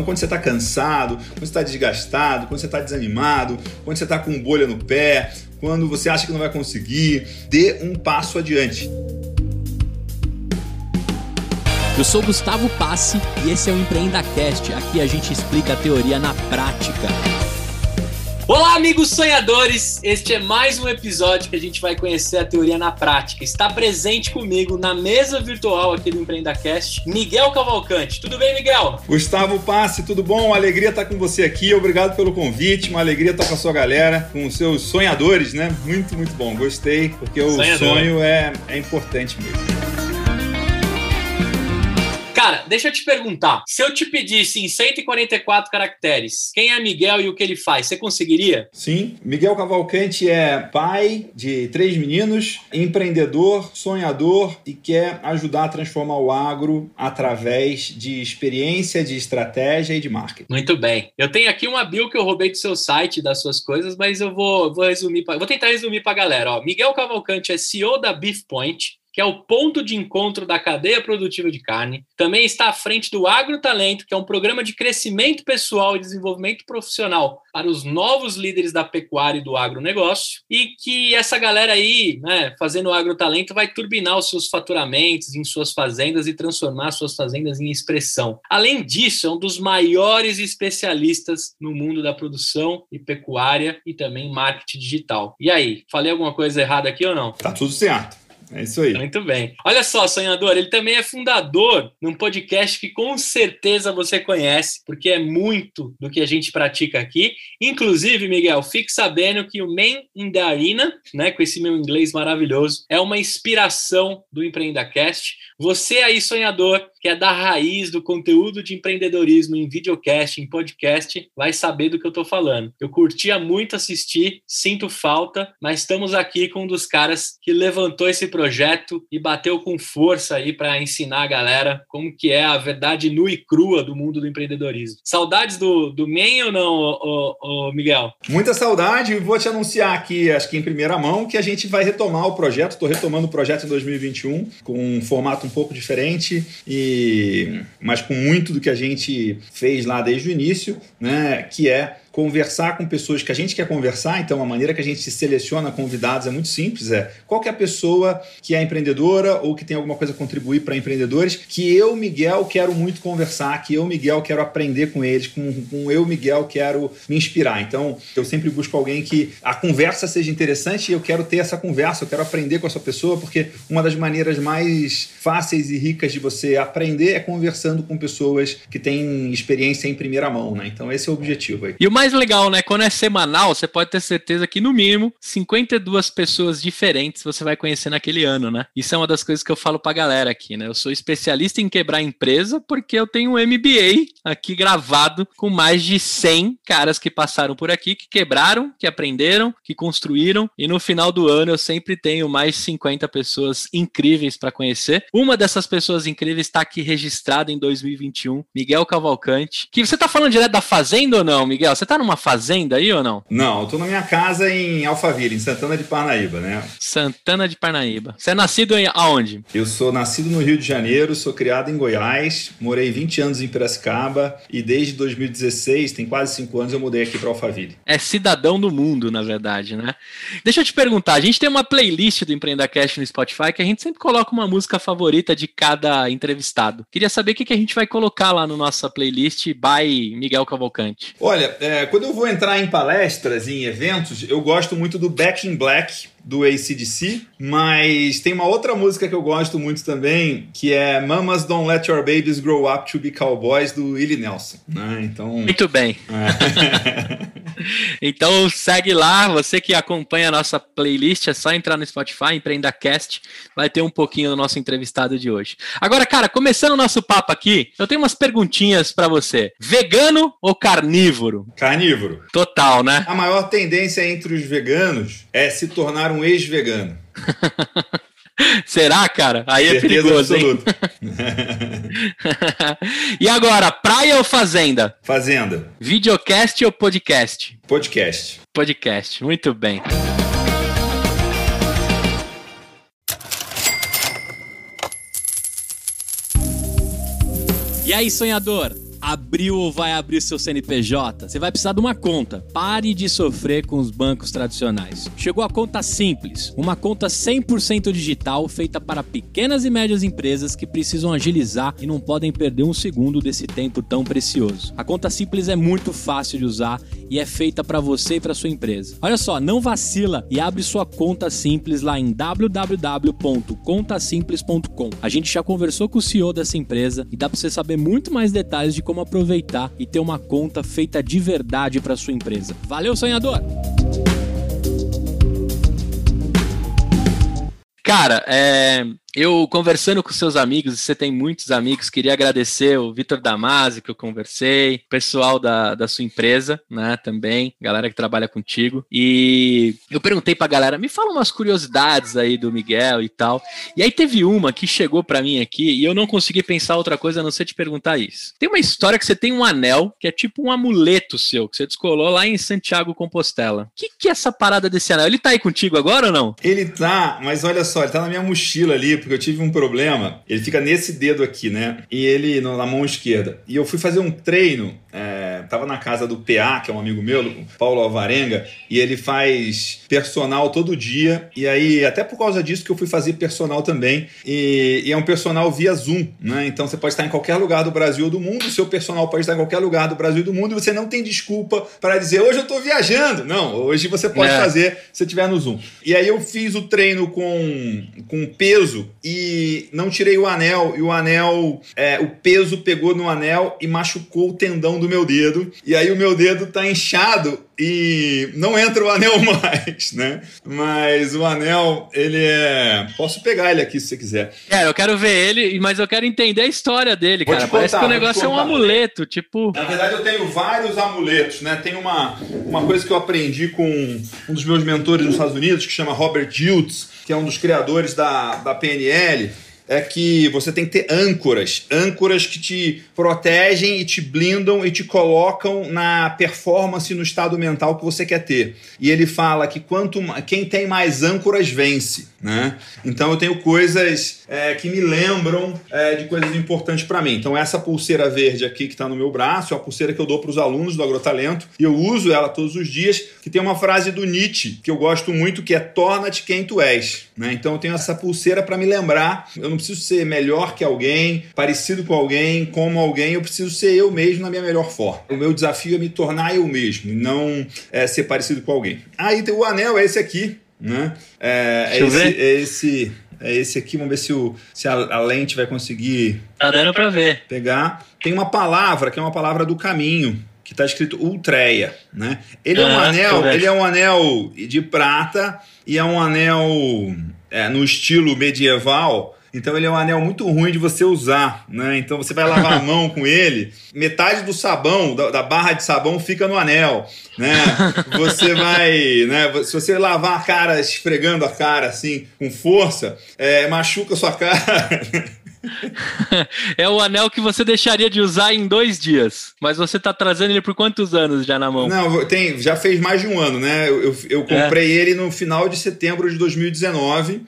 Então, quando você está cansado, quando você está desgastado, quando você está desanimado, quando você está com bolha no pé, quando você acha que não vai conseguir, dê um passo adiante. Eu sou Gustavo Passe e esse é o Empreenda Cast. Aqui a gente explica a teoria na prática. Olá, amigos sonhadores! Este é mais um episódio que a gente vai conhecer a teoria na prática. Está presente comigo na mesa virtual aqui do EmpreendaCast, Miguel Cavalcante. Tudo bem, Miguel? Gustavo Passe, tudo bom? Uma alegria estar com você aqui. Obrigado pelo convite. Uma alegria estar com a sua galera, com os seus sonhadores, né? Muito, muito bom. Gostei, porque o Sonhador. sonho é, é importante mesmo. Cara, deixa eu te perguntar. Se eu te pedisse em 144 caracteres quem é Miguel e o que ele faz, você conseguiria? Sim. Miguel Cavalcante é pai de três meninos, empreendedor, sonhador e quer ajudar a transformar o agro através de experiência, de estratégia e de marketing. Muito bem. Eu tenho aqui uma bio que eu roubei do seu site, das suas coisas, mas eu vou, vou resumir. Pra, vou tentar resumir para a galera. Ó, Miguel Cavalcante é CEO da Beef Point que é o ponto de encontro da cadeia produtiva de carne. Também está à frente do Agrotalento, que é um programa de crescimento pessoal e desenvolvimento profissional para os novos líderes da pecuária e do agronegócio. E que essa galera aí, né, fazendo o agrotalento, vai turbinar os seus faturamentos em suas fazendas e transformar suas fazendas em expressão. Além disso, é um dos maiores especialistas no mundo da produção e pecuária e também marketing digital. E aí, falei alguma coisa errada aqui ou não? Tá tudo certo. É isso aí. Muito bem. Olha só, sonhador, ele também é fundador de um podcast que com certeza você conhece, porque é muito do que a gente pratica aqui. Inclusive, Miguel, fique sabendo que o Man in the Arena, né, com esse meu inglês maravilhoso, é uma inspiração do EmpreendaCast. Você aí, sonhador, que é da raiz do conteúdo de empreendedorismo em videocast, em podcast, vai saber do que eu estou falando. Eu curtia muito assistir, sinto falta, mas estamos aqui com um dos caras que levantou esse projeto e bateu com força aí para ensinar a galera como que é a verdade nua e crua do mundo do empreendedorismo. Saudades do, do MEN ou não, ô, ô, ô Miguel? Muita saudade. Vou te anunciar aqui, acho que em primeira mão, que a gente vai retomar o projeto. Estou retomando o projeto em 2021 com um formato um pouco diferente e mas com muito do que a gente fez lá desde o início, né, que é conversar com pessoas que a gente quer conversar. Então, a maneira que a gente seleciona convidados é muito simples: é qual é a pessoa que é empreendedora ou que tem alguma coisa a contribuir para empreendedores que eu, Miguel, quero muito conversar, que eu, Miguel, quero aprender com eles, com, com eu, Miguel, quero me inspirar. Então, eu sempre busco alguém que a conversa seja interessante e eu quero ter essa conversa, eu quero aprender com essa pessoa, porque uma das maneiras mais fáceis e ricas de você aprender é conversando com pessoas que têm experiência em primeira mão, né? Então, esse é o objetivo aí. E o mais legal, né? Quando é semanal, você pode ter certeza que, no mínimo, 52 pessoas diferentes você vai conhecer naquele ano, né? Isso é uma das coisas que eu falo pra galera aqui, né? Eu sou especialista em quebrar empresa porque eu tenho um MBA aqui gravado com mais de 100 caras que passaram por aqui, que quebraram, que aprenderam, que construíram. E no final do ano eu sempre tenho mais 50 pessoas incríveis para conhecer. Uma dessas pessoas incríveis está aqui registrada em 2021, Miguel Cavalcante. Que você tá falando direto da Fazenda ou não, Miguel? Você tá numa fazenda aí ou não? Não, eu tô na minha casa em Alphaville, em Santana de Parnaíba, né? Santana de Parnaíba. Você é nascido em aonde? Eu sou nascido no Rio de Janeiro, sou criado em Goiás, morei 20 anos em Piracicaba e desde 2016, tem quase 5 anos, eu mudei aqui para Alphaville. É cidadão do mundo, na verdade, né? Deixa eu te perguntar, a gente tem uma playlist do Empreendacast no Spotify que a gente sempre coloca uma música favorita de cada entrevistado. Queria saber o que a gente vai colocar lá no nossa playlist by Miguel Cavalcante. Olha, é, é, quando eu vou entrar em palestras, em eventos, eu gosto muito do Back in Black, do ACDC, mas tem uma outra música que eu gosto muito também, que é Mamas Don't Let Your Babies Grow Up to Be Cowboys, do Willie Nelson. Né? Então... Muito bem. É. então segue lá, você que acompanha a nossa playlist, é só entrar no Spotify, Empreenda Cast, vai ter um pouquinho do nosso entrevistado de hoje. Agora, cara, começando o nosso papo aqui, eu tenho umas perguntinhas para você. Vegano ou carnívoro? Carnívoro. Total, né? A maior tendência entre os veganos é se tornar um ex-vegano. Será, cara? Aí é perigoso, absoluta. hein? e agora, praia ou fazenda? Fazenda. Videocast ou podcast? Podcast. Podcast, muito bem. E aí, sonhador? Abriu ou vai abrir seu CNPJ? Você vai precisar de uma conta. Pare de sofrer com os bancos tradicionais. Chegou a conta simples, uma conta 100% digital feita para pequenas e médias empresas que precisam agilizar e não podem perder um segundo desse tempo tão precioso. A conta simples é muito fácil de usar e é feita para você e para sua empresa. Olha só, não vacila e abre sua conta simples lá em www.contasimples.com. A gente já conversou com o CEO dessa empresa e dá para você saber muito mais detalhes de como aproveitar e ter uma conta feita de verdade para sua empresa. Valeu, sonhador! Cara, é, eu conversando com seus amigos, você tem muitos amigos, queria agradecer o Vitor Damasi, que eu conversei, pessoal da, da sua empresa, né, também, galera que trabalha contigo. E eu perguntei pra galera, me fala umas curiosidades aí do Miguel e tal. E aí teve uma que chegou para mim aqui e eu não consegui pensar outra coisa a não ser te perguntar isso. Tem uma história que você tem um anel, que é tipo um amuleto seu, que você descolou lá em Santiago Compostela. O que, que é essa parada desse anel? Ele tá aí contigo agora ou não? Ele tá, mas olha só, ele tá na minha mochila ali, porque eu tive um problema. Ele fica nesse dedo aqui, né? E ele na mão esquerda. E eu fui fazer um treino, é, tava na casa do PA, que é um amigo meu, Paulo Alvarenga, e ele faz personal todo dia. E aí, até por causa disso que eu fui fazer personal também. E, e é um personal via Zoom, né? Então você pode estar em qualquer lugar do Brasil ou do mundo, o seu personal pode estar em qualquer lugar do Brasil e do mundo, e você não tem desculpa para dizer hoje eu tô viajando. Não, hoje você pode é. fazer se estiver no Zoom. E aí eu fiz o treino com, com peso e não tirei o anel, e o anel, é, o peso pegou no anel e machucou o tendão do meu dedo. E aí o meu dedo tá inchado e não entra o anel mais, né? Mas o anel, ele é. Posso pegar ele aqui se você quiser. É, eu quero ver ele, mas eu quero entender a história dele, vou cara. Contar, Parece que o negócio é um amuleto, tipo. Na verdade, eu tenho vários amuletos, né? Tem uma, uma coisa que eu aprendi com um dos meus mentores nos Estados Unidos, que chama Robert Diltz, que é um dos criadores da, da PNL é que você tem que ter âncoras, âncoras que te protegem e te blindam e te colocam na performance no estado mental que você quer ter. E ele fala que quanto quem tem mais âncoras vence. Né? Então eu tenho coisas é, que me lembram é, de coisas importantes para mim. Então essa pulseira verde aqui que está no meu braço é uma pulseira que eu dou para os alunos do Agrotalento e eu uso ela todos os dias. Que tem uma frase do Nietzsche que eu gosto muito que é torna-te quem tu és. Né? Então eu tenho essa pulseira para me lembrar. Eu não preciso ser melhor que alguém, parecido com alguém, como alguém. Eu preciso ser eu mesmo na minha melhor forma. O meu desafio é me tornar eu mesmo, não é, ser parecido com alguém. Aí ah, o anel é esse aqui né? É, é esse, é, esse, é esse aqui, vamos ver se, o, se a, a lente vai conseguir. Tá dando para ver. Pegar. Tem uma palavra que é uma palavra do caminho que está escrito Ultreia, né? Ele é um anel, ele é um anel de prata e é um anel é, no estilo medieval então ele é um anel muito ruim de você usar, né? Então você vai lavar a mão com ele, metade do sabão, da, da, barra de sabão fica no anel, né? Você vai, né? Se você lavar a cara esfregando a cara assim com força, é, machuca a sua cara. é o anel que você deixaria de usar em dois dias. Mas você está trazendo ele por quantos anos já na mão? Não, tem, já fez mais de um ano, né? Eu, eu, eu comprei é. ele no final de setembro de 2019.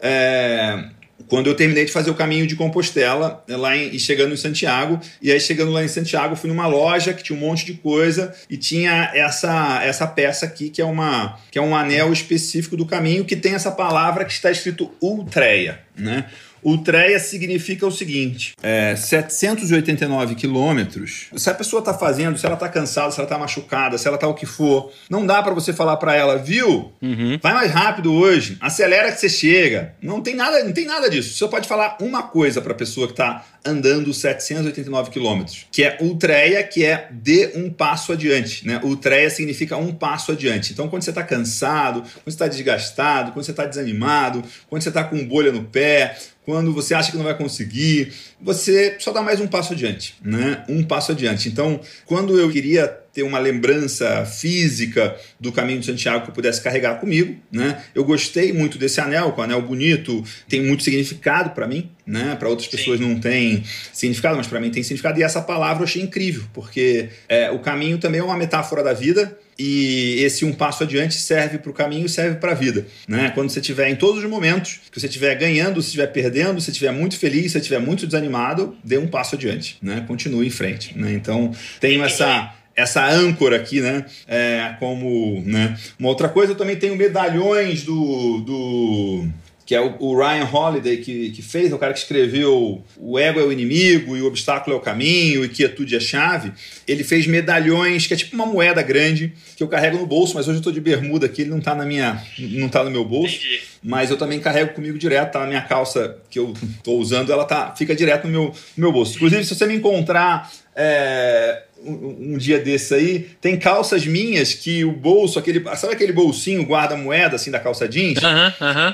É, quando eu terminei de fazer o caminho de Compostela, lá em, e chegando em Santiago, e aí chegando lá em Santiago, fui numa loja que tinha um monte de coisa e tinha essa essa peça aqui que é uma que é um anel específico do caminho que tem essa palavra que está escrito Ultreia, né? Ultreia significa o seguinte: é, 789 quilômetros. Se a pessoa está fazendo, se ela está cansada, se ela está machucada, se ela está o que for, não dá para você falar para ela, viu? Uhum. Vai mais rápido hoje, acelera que você chega. Não tem nada, não tem nada disso. Você pode falar uma coisa para a pessoa que está andando 789 quilômetros, que é ultreia, que é de um passo adiante. Né? Ultreia significa um passo adiante. Então, quando você está cansado, quando você está desgastado, quando você está desanimado, quando você está com bolha no pé, quando você acha que não vai conseguir, você só dá mais um passo adiante, né? Um passo adiante. Então, quando eu queria ter uma lembrança física do caminho de Santiago que eu pudesse carregar comigo, né? Eu gostei muito desse anel, com um anel bonito, tem muito significado para mim, né? Para outras pessoas Sim. não tem significado, mas para mim tem significado. E essa palavra eu achei incrível, porque é, o caminho também é uma metáfora da vida e esse um passo adiante serve para o caminho e serve para a vida. Né? Quando você estiver em todos os momentos, que você estiver ganhando, se estiver perdendo, se estiver muito feliz, se estiver muito desanimado, dê um passo adiante, né? continue em frente. Né? Então, tenho essa essa âncora aqui, né? É, como né? uma outra coisa, eu também tenho medalhões do, do que é o, o, Ryan Holiday que, que fez, o cara que escreveu O Ego é o Inimigo e O Obstáculo é o Caminho e Quietude é a Chave. Ele fez medalhões, que é tipo uma moeda grande, que eu carrego no bolso, mas hoje eu estou de bermuda aqui, ele não está na minha, não tá no meu bolso. Entendi. Mas eu também carrego comigo direto, tá na minha calça que eu estou usando, ela tá, fica direto no meu, no meu bolso. Inclusive, se você me encontrar é, um, um, dia desse aí, tem calças minhas que o bolso, aquele, sabe aquele bolsinho guarda-moeda assim da calça jeans?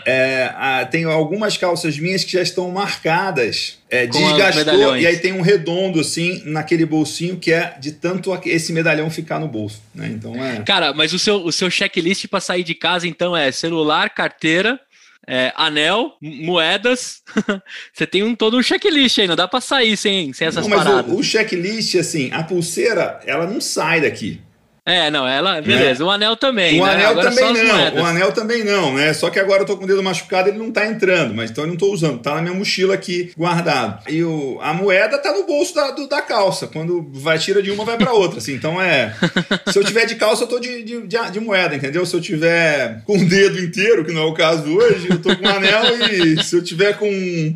É, a, tem algumas calças minhas que já estão marcadas, é, desgastou e aí tem um redondo assim naquele bolsinho que é de tanto esse medalhão ficar no bolso, né? Então é. Cara, mas o seu, o seu checklist para sair de casa então é celular, carteira, é, anel, moedas. você tem um, todo um checklist aí, não dá para sair sem, sem essas não, mas paradas. O, o checklist, assim, a pulseira, ela não sai daqui. É, não, ela, beleza. Né? O anel também. O né? anel agora também não. O anel também não, né? Só que agora eu tô com o dedo machucado, ele não tá entrando, mas então eu não tô usando, tá na minha mochila aqui guardado. E o, a moeda tá no bolso da, do, da calça. Quando vai tira de uma, vai para outra, assim. Então é. Se eu tiver de calça, eu tô de, de, de, de, moeda, entendeu? Se eu tiver com o dedo inteiro, que não é o caso hoje, eu tô com o anel e se eu tiver com.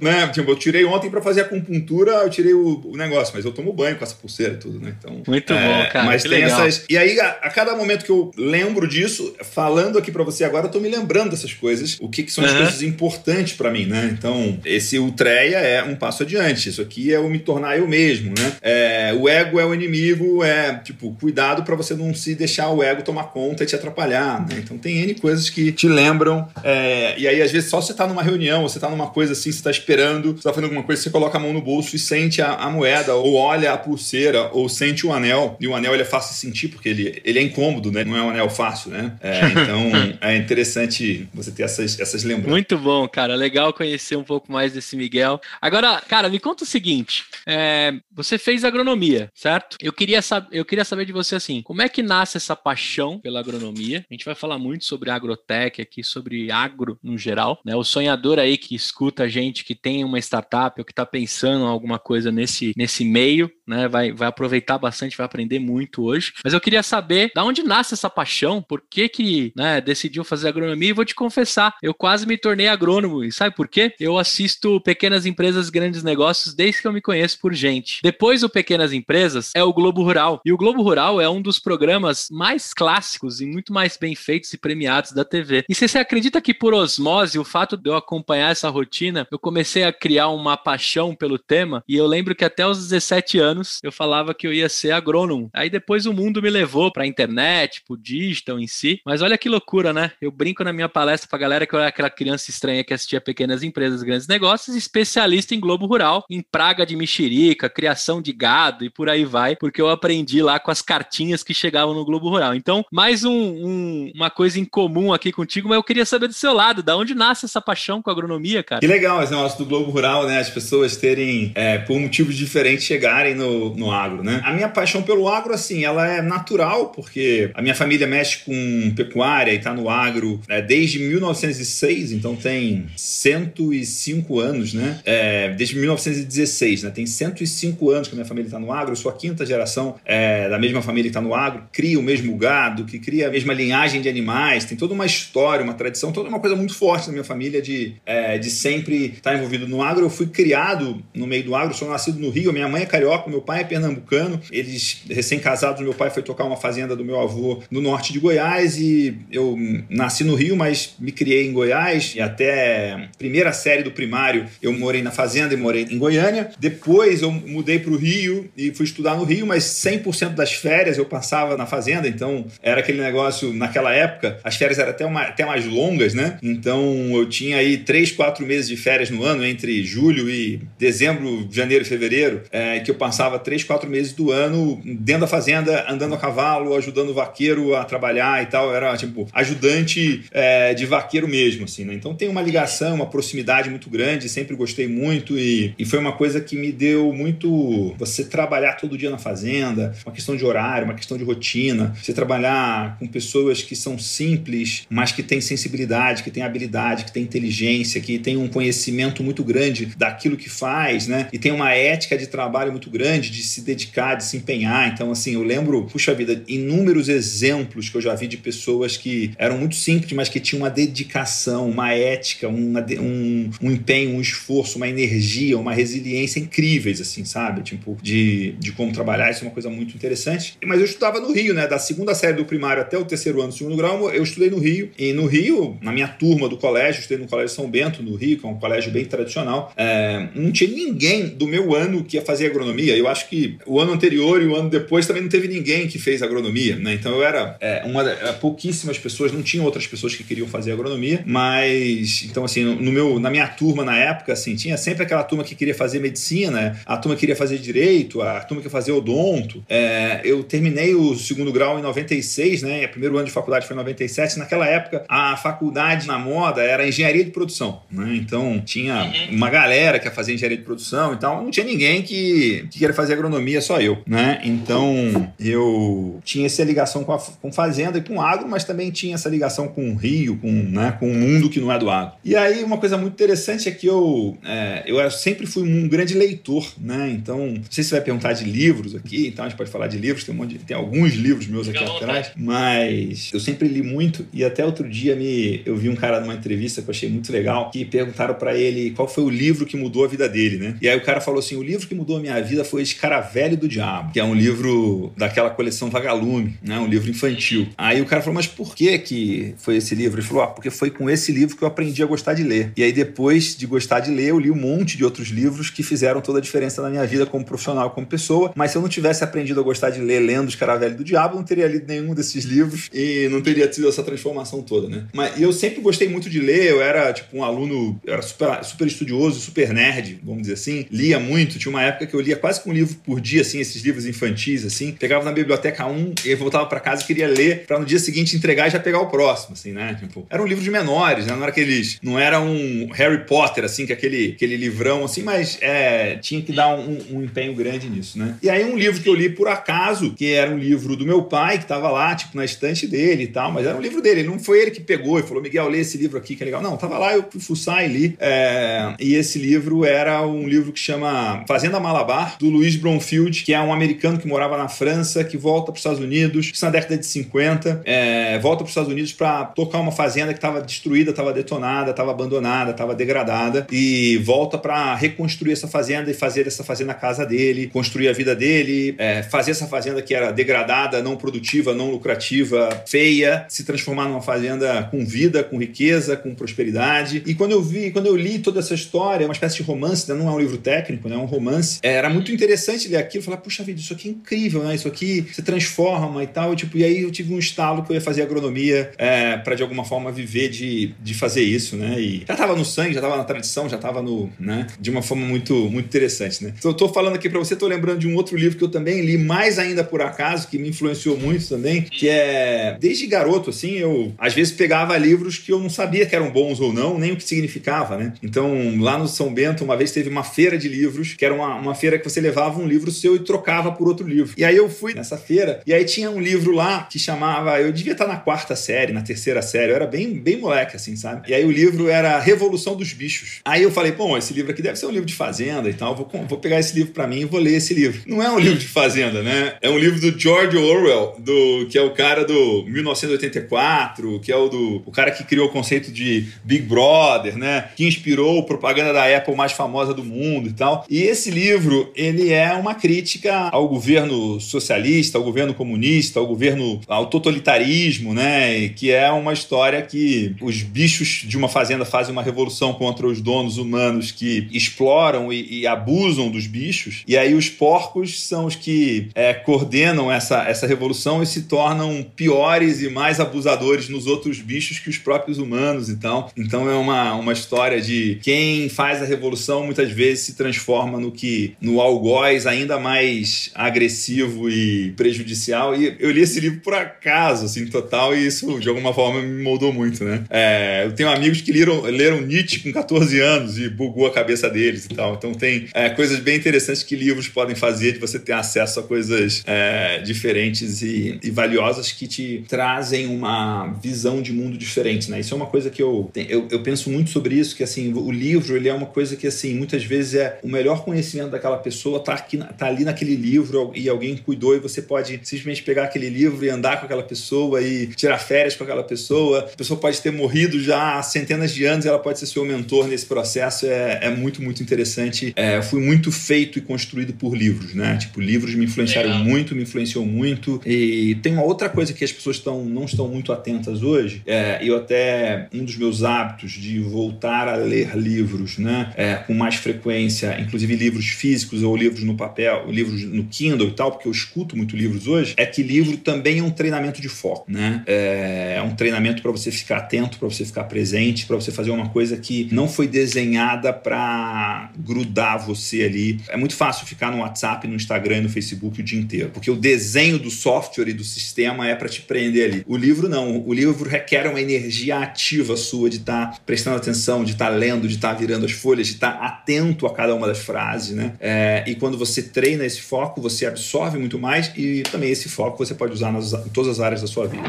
Né? Tipo, eu tirei ontem para fazer a acupuntura, eu tirei o, o, negócio, mas eu tomo banho com essa pulseira e tudo, né? Então. Muito é, bom, cara. Mas tem legal. essas. E aí a, a, cada momento que eu lembro disso, falando aqui para você agora, eu tô me lembrando dessas coisas, o que, que são as uhum. coisas importantes para mim, né? Então, esse Utreia é um passo adiante, isso aqui é o me tornar eu mesmo, né? É, o ego é o inimigo, é tipo, cuidado para você não se deixar o ego tomar conta e te atrapalhar, né? Então tem N coisas que te lembram, é, e aí às vezes só você tá numa reunião, você tá numa coisa assim, você tá esperando, você tá fazendo alguma coisa, você coloca a mão no bolso e sente a, a moeda, ou olha a pulseira, ou sente o anel, e o anel ele é fácil de sentir, porque ele, ele é incômodo, né? Não é um anel fácil, né? É, então é interessante você ter essas, essas lembranças. Muito bom, cara. Legal conhecer um pouco mais desse Miguel. Agora, cara, me conta o seguinte: é, você fez agronomia, certo? Eu queria, eu queria saber de você assim, como é que nasce essa paixão pela agronomia? A gente vai falar muito sobre agrotech aqui, sobre agro no geral, né? O sonhador aí que escuta a gente que tem uma startup ou que está pensando em alguma coisa nesse, nesse meio, né? Vai, vai aproveitar bastante, vai aprender muito hoje. Mas eu queria saber da onde nasce essa paixão, por que que né, decidiu fazer agronomia e vou te confessar, eu quase me tornei agrônomo e sabe por quê? Eu assisto Pequenas Empresas Grandes Negócios desde que eu me conheço por gente. Depois do Pequenas Empresas é o Globo Rural e o Globo Rural é um dos programas mais clássicos e muito mais bem feitos e premiados da TV. E você acredita que por osmose, o fato de eu acompanhar essa rotina, eu comecei a criar uma paixão pelo tema e eu lembro que até os 17 anos eu falava que eu ia ser agrônomo. Aí depois o mundo me levou para a internet, tipo, digital em si. Mas olha que loucura, né? Eu brinco na minha palestra pra galera que eu era aquela criança estranha que assistia pequenas empresas, grandes negócios, especialista em globo rural, em praga de mexerica, criação de gado e por aí vai, porque eu aprendi lá com as cartinhas que chegavam no globo rural. Então, mais um, um, uma coisa em comum aqui contigo, mas eu queria saber do seu lado, da onde nasce essa paixão com a agronomia, cara? Que legal esse negócio do globo rural, né? As pessoas terem, é, por motivos diferentes, chegarem no, no agro, né? A minha paixão pelo agro, assim, ela é natural, porque a minha família mexe com pecuária e está no agro é, desde 1906, então tem 105 anos, né? É, desde 1916, né? Tem 105 anos que a minha família está no agro, sou a quinta geração é, da mesma família que está no agro, cria o mesmo gado, que cria a mesma linhagem de animais, tem toda uma história, uma tradição, toda uma coisa muito forte na minha família de, é, de sempre estar envolvido no agro. Eu fui criado no meio do agro, sou nascido no Rio, minha mãe é carioca, meu pai é pernambucano, eles recém-casados, meu pai foi tocar uma fazenda do meu avô no norte de Goiás e eu nasci no Rio, mas me criei em Goiás e até primeira série do primário eu morei na fazenda e morei em Goiânia. Depois eu mudei para o Rio e fui estudar no Rio, mas 100% das férias eu passava na fazenda, então era aquele negócio naquela época, as férias eram até, uma, até mais longas, né? Então eu tinha aí três, quatro meses de férias no ano, entre julho e dezembro, janeiro e fevereiro, é, que eu passava passava três, quatro meses do ano dentro da fazenda, andando a cavalo, ajudando o vaqueiro a trabalhar e tal. Era, tipo, ajudante é, de vaqueiro mesmo, assim, né? Então tem uma ligação, uma proximidade muito grande, sempre gostei muito e, e foi uma coisa que me deu muito você trabalhar todo dia na fazenda, uma questão de horário, uma questão de rotina, você trabalhar com pessoas que são simples, mas que têm sensibilidade, que têm habilidade, que têm inteligência, que têm um conhecimento muito grande daquilo que faz, né? E tem uma ética de trabalho muito grande, de se dedicar, de se empenhar. Então, assim, eu lembro, puxa vida, inúmeros exemplos que eu já vi de pessoas que eram muito simples, mas que tinham uma dedicação, uma ética, uma, um, um empenho, um esforço, uma energia, uma resiliência incríveis, assim, sabe? Tipo, de, de como trabalhar, isso é uma coisa muito interessante. Mas eu estudava no Rio, né? Da segunda série do primário até o terceiro ano do segundo grau, eu estudei no Rio. E no Rio, na minha turma do colégio, estudei no Colégio São Bento, no Rio, que é um colégio bem tradicional, é, não tinha ninguém do meu ano que ia fazer agronomia. Eu acho que o ano anterior e o ano depois também não teve ninguém que fez agronomia, né? Então eu era é, uma é, pouquíssimas pessoas, não tinham outras pessoas que queriam fazer agronomia, mas então assim, no meu, na minha turma na época, assim, tinha sempre aquela turma que queria fazer medicina, a turma que queria fazer direito, a turma que fazer odonto. É, eu terminei o segundo grau em 96, né? O primeiro ano de faculdade foi em 97. Naquela época, a faculdade na moda era engenharia de produção, né? Então tinha uhum. uma galera que ia fazer engenharia de produção, então não tinha ninguém que, que fazer agronomia, só eu, né? Então eu tinha essa ligação com, a, com fazenda e com agro, mas também tinha essa ligação com o rio, com, né, com o mundo que não é do agro. E aí uma coisa muito interessante é que eu, é, eu sempre fui um grande leitor, né? Então, não sei se você vai perguntar de livros aqui, então a gente pode falar de livros, tem, um monte de, tem alguns livros meus aqui atrás, mas eu sempre li muito e até outro dia me, eu vi um cara numa entrevista que eu achei muito legal, que perguntaram para ele qual foi o livro que mudou a vida dele, né? E aí o cara falou assim: o livro que mudou a minha vida foi Escaravelho do Diabo, que é um livro daquela coleção Vagalume, né? Um livro infantil. Aí o cara falou: mas por que que foi esse livro? Ele falou: ah, porque foi com esse livro que eu aprendi a gostar de ler. E aí depois de gostar de ler, eu li um monte de outros livros que fizeram toda a diferença na minha vida como profissional, como pessoa. Mas se eu não tivesse aprendido a gostar de ler lendo Escaravelho do Diabo, eu não teria lido nenhum desses livros e não teria tido essa transformação toda, né? Mas eu sempre gostei muito de ler, eu era tipo um aluno, era super, super estudioso, super nerd, vamos dizer assim, lia muito, tinha uma época que eu lia quase um livro por dia, assim, esses livros infantis, assim, pegava na biblioteca um e voltava para casa e queria ler para no dia seguinte entregar e já pegar o próximo, assim, né? Tipo, eram livros menores, né? Não era aqueles, não era um Harry Potter, assim, que é aquele, aquele livrão, assim, mas é, tinha que dar um, um, empenho grande nisso, né? E aí um livro que eu li por acaso, que era um livro do meu pai, que estava lá, tipo, na estante dele e tal, mas era um livro dele, não foi ele que pegou e falou, Miguel, lê esse livro aqui que é legal. Não, tava lá, eu fui fuçar e li. É, e esse livro era um livro que chama Fazenda Malabar, do Luiz Bromfield, que é um americano que morava na França, que volta para os Estados Unidos, isso na década de 50, é, volta para os Estados Unidos para tocar uma fazenda que estava destruída, estava detonada, estava abandonada, estava degradada, e volta para reconstruir essa fazenda e fazer dessa fazenda a casa dele, construir a vida dele, é, fazer essa fazenda que era degradada, não produtiva, não lucrativa, feia, se transformar numa fazenda com vida, com riqueza, com prosperidade. E quando eu vi, quando eu li toda essa história, uma espécie de romance, né? não é um livro técnico, né? é um romance, é, era muito interessante ler aquilo, falar, puxa vida, isso aqui é incrível, né? Isso aqui se transforma e tal. Tipo, e aí eu tive um estalo que eu ia fazer agronomia é, para de alguma forma viver de, de fazer isso, né? E já estava no sangue, já estava na tradição, já estava no, né? De uma forma muito, muito interessante, né? Então, eu tô falando aqui para você, tô lembrando de um outro livro que eu também li mais ainda por acaso, que me influenciou muito também, que é desde garoto, assim, eu às vezes pegava livros que eu não sabia que eram bons ou não, nem o que significava, né? Então, lá no São Bento, uma vez teve uma feira de livros, que era uma, uma feira que você levava um livro seu e trocava por outro livro. E aí eu fui nessa feira, e aí tinha um livro lá que chamava, eu devia estar na quarta série, na terceira série, eu era bem, bem moleque, assim, sabe? E aí o livro era Revolução dos Bichos. Aí eu falei, bom, esse livro aqui deve ser um livro de fazenda e tal, vou, vou pegar esse livro para mim e vou ler esse livro. Não é um livro de fazenda, né? É um livro do George Orwell, do, que é o cara do 1984, que é o do o cara que criou o conceito de Big Brother, né? Que inspirou a propaganda da Apple mais famosa do mundo e tal. E esse livro, ele é uma crítica ao governo socialista, ao governo comunista, ao governo ao totalitarismo, né? Que é uma história que os bichos de uma fazenda fazem uma revolução contra os donos humanos que exploram e, e abusam dos bichos. E aí os porcos são os que é, coordenam essa, essa revolução e se tornam piores e mais abusadores nos outros bichos que os próprios humanos. Então, então é uma, uma história de quem faz a revolução muitas vezes se transforma no que no algo algoz ainda mais agressivo e prejudicial. E eu li esse livro por acaso, assim, total, e isso de alguma forma me moldou muito, né? É, eu tenho amigos que leram, leram Nietzsche com 14 anos e bugou a cabeça deles e tal. Então tem é, coisas bem interessantes que livros podem fazer de você ter acesso a coisas é, diferentes e, e, valiosas que te trazem uma visão de mundo diferente, né? Isso é uma coisa que eu, eu, eu penso muito sobre isso, que assim, o livro ele é uma coisa que assim, muitas vezes é o melhor conhecimento daquela pessoa tá, aqui, tá ali naquele livro e alguém cuidou e você pode simplesmente pegar aquele livro e andar com aquela pessoa e tirar férias com aquela pessoa. A pessoa pode ter morrido já há centenas de anos e ela pode ser seu mentor nesse processo. É, é muito, muito interessante. É, fui muito feito e construído por livros, né? Tipo, livros me influenciaram Legal. muito, me influenciou muito. E tem uma outra coisa que as pessoas estão, não estão muito atentas hoje. É, eu até, um dos meus hábitos de voltar a ler livros, né? É, com mais frequência, inclusive livros físicos ou livros no papel, livros no Kindle e tal, porque eu escuto muito livros hoje, é que livro também é um treinamento de foco, né? É, é um treinamento para você ficar atento, para você ficar presente, para você fazer uma coisa que não foi desenhada para grudar você ali. É muito fácil ficar no WhatsApp, no Instagram e no Facebook o dia inteiro, porque o desenho do software e do sistema é para te prender ali. O livro não, o livro requer uma energia ativa sua de estar tá prestando atenção, de estar tá lendo, de estar tá virando as folhas, de estar tá atento a cada uma das frases, né? É, e quando você treina esse foco, você absorve muito mais e também esse foco você pode usar nas, em todas as áreas da sua vida.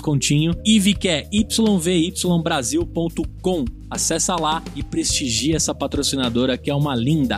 descontinho. Que é yvybrasil.com. Acessa lá e prestigia essa patrocinadora que é uma linda.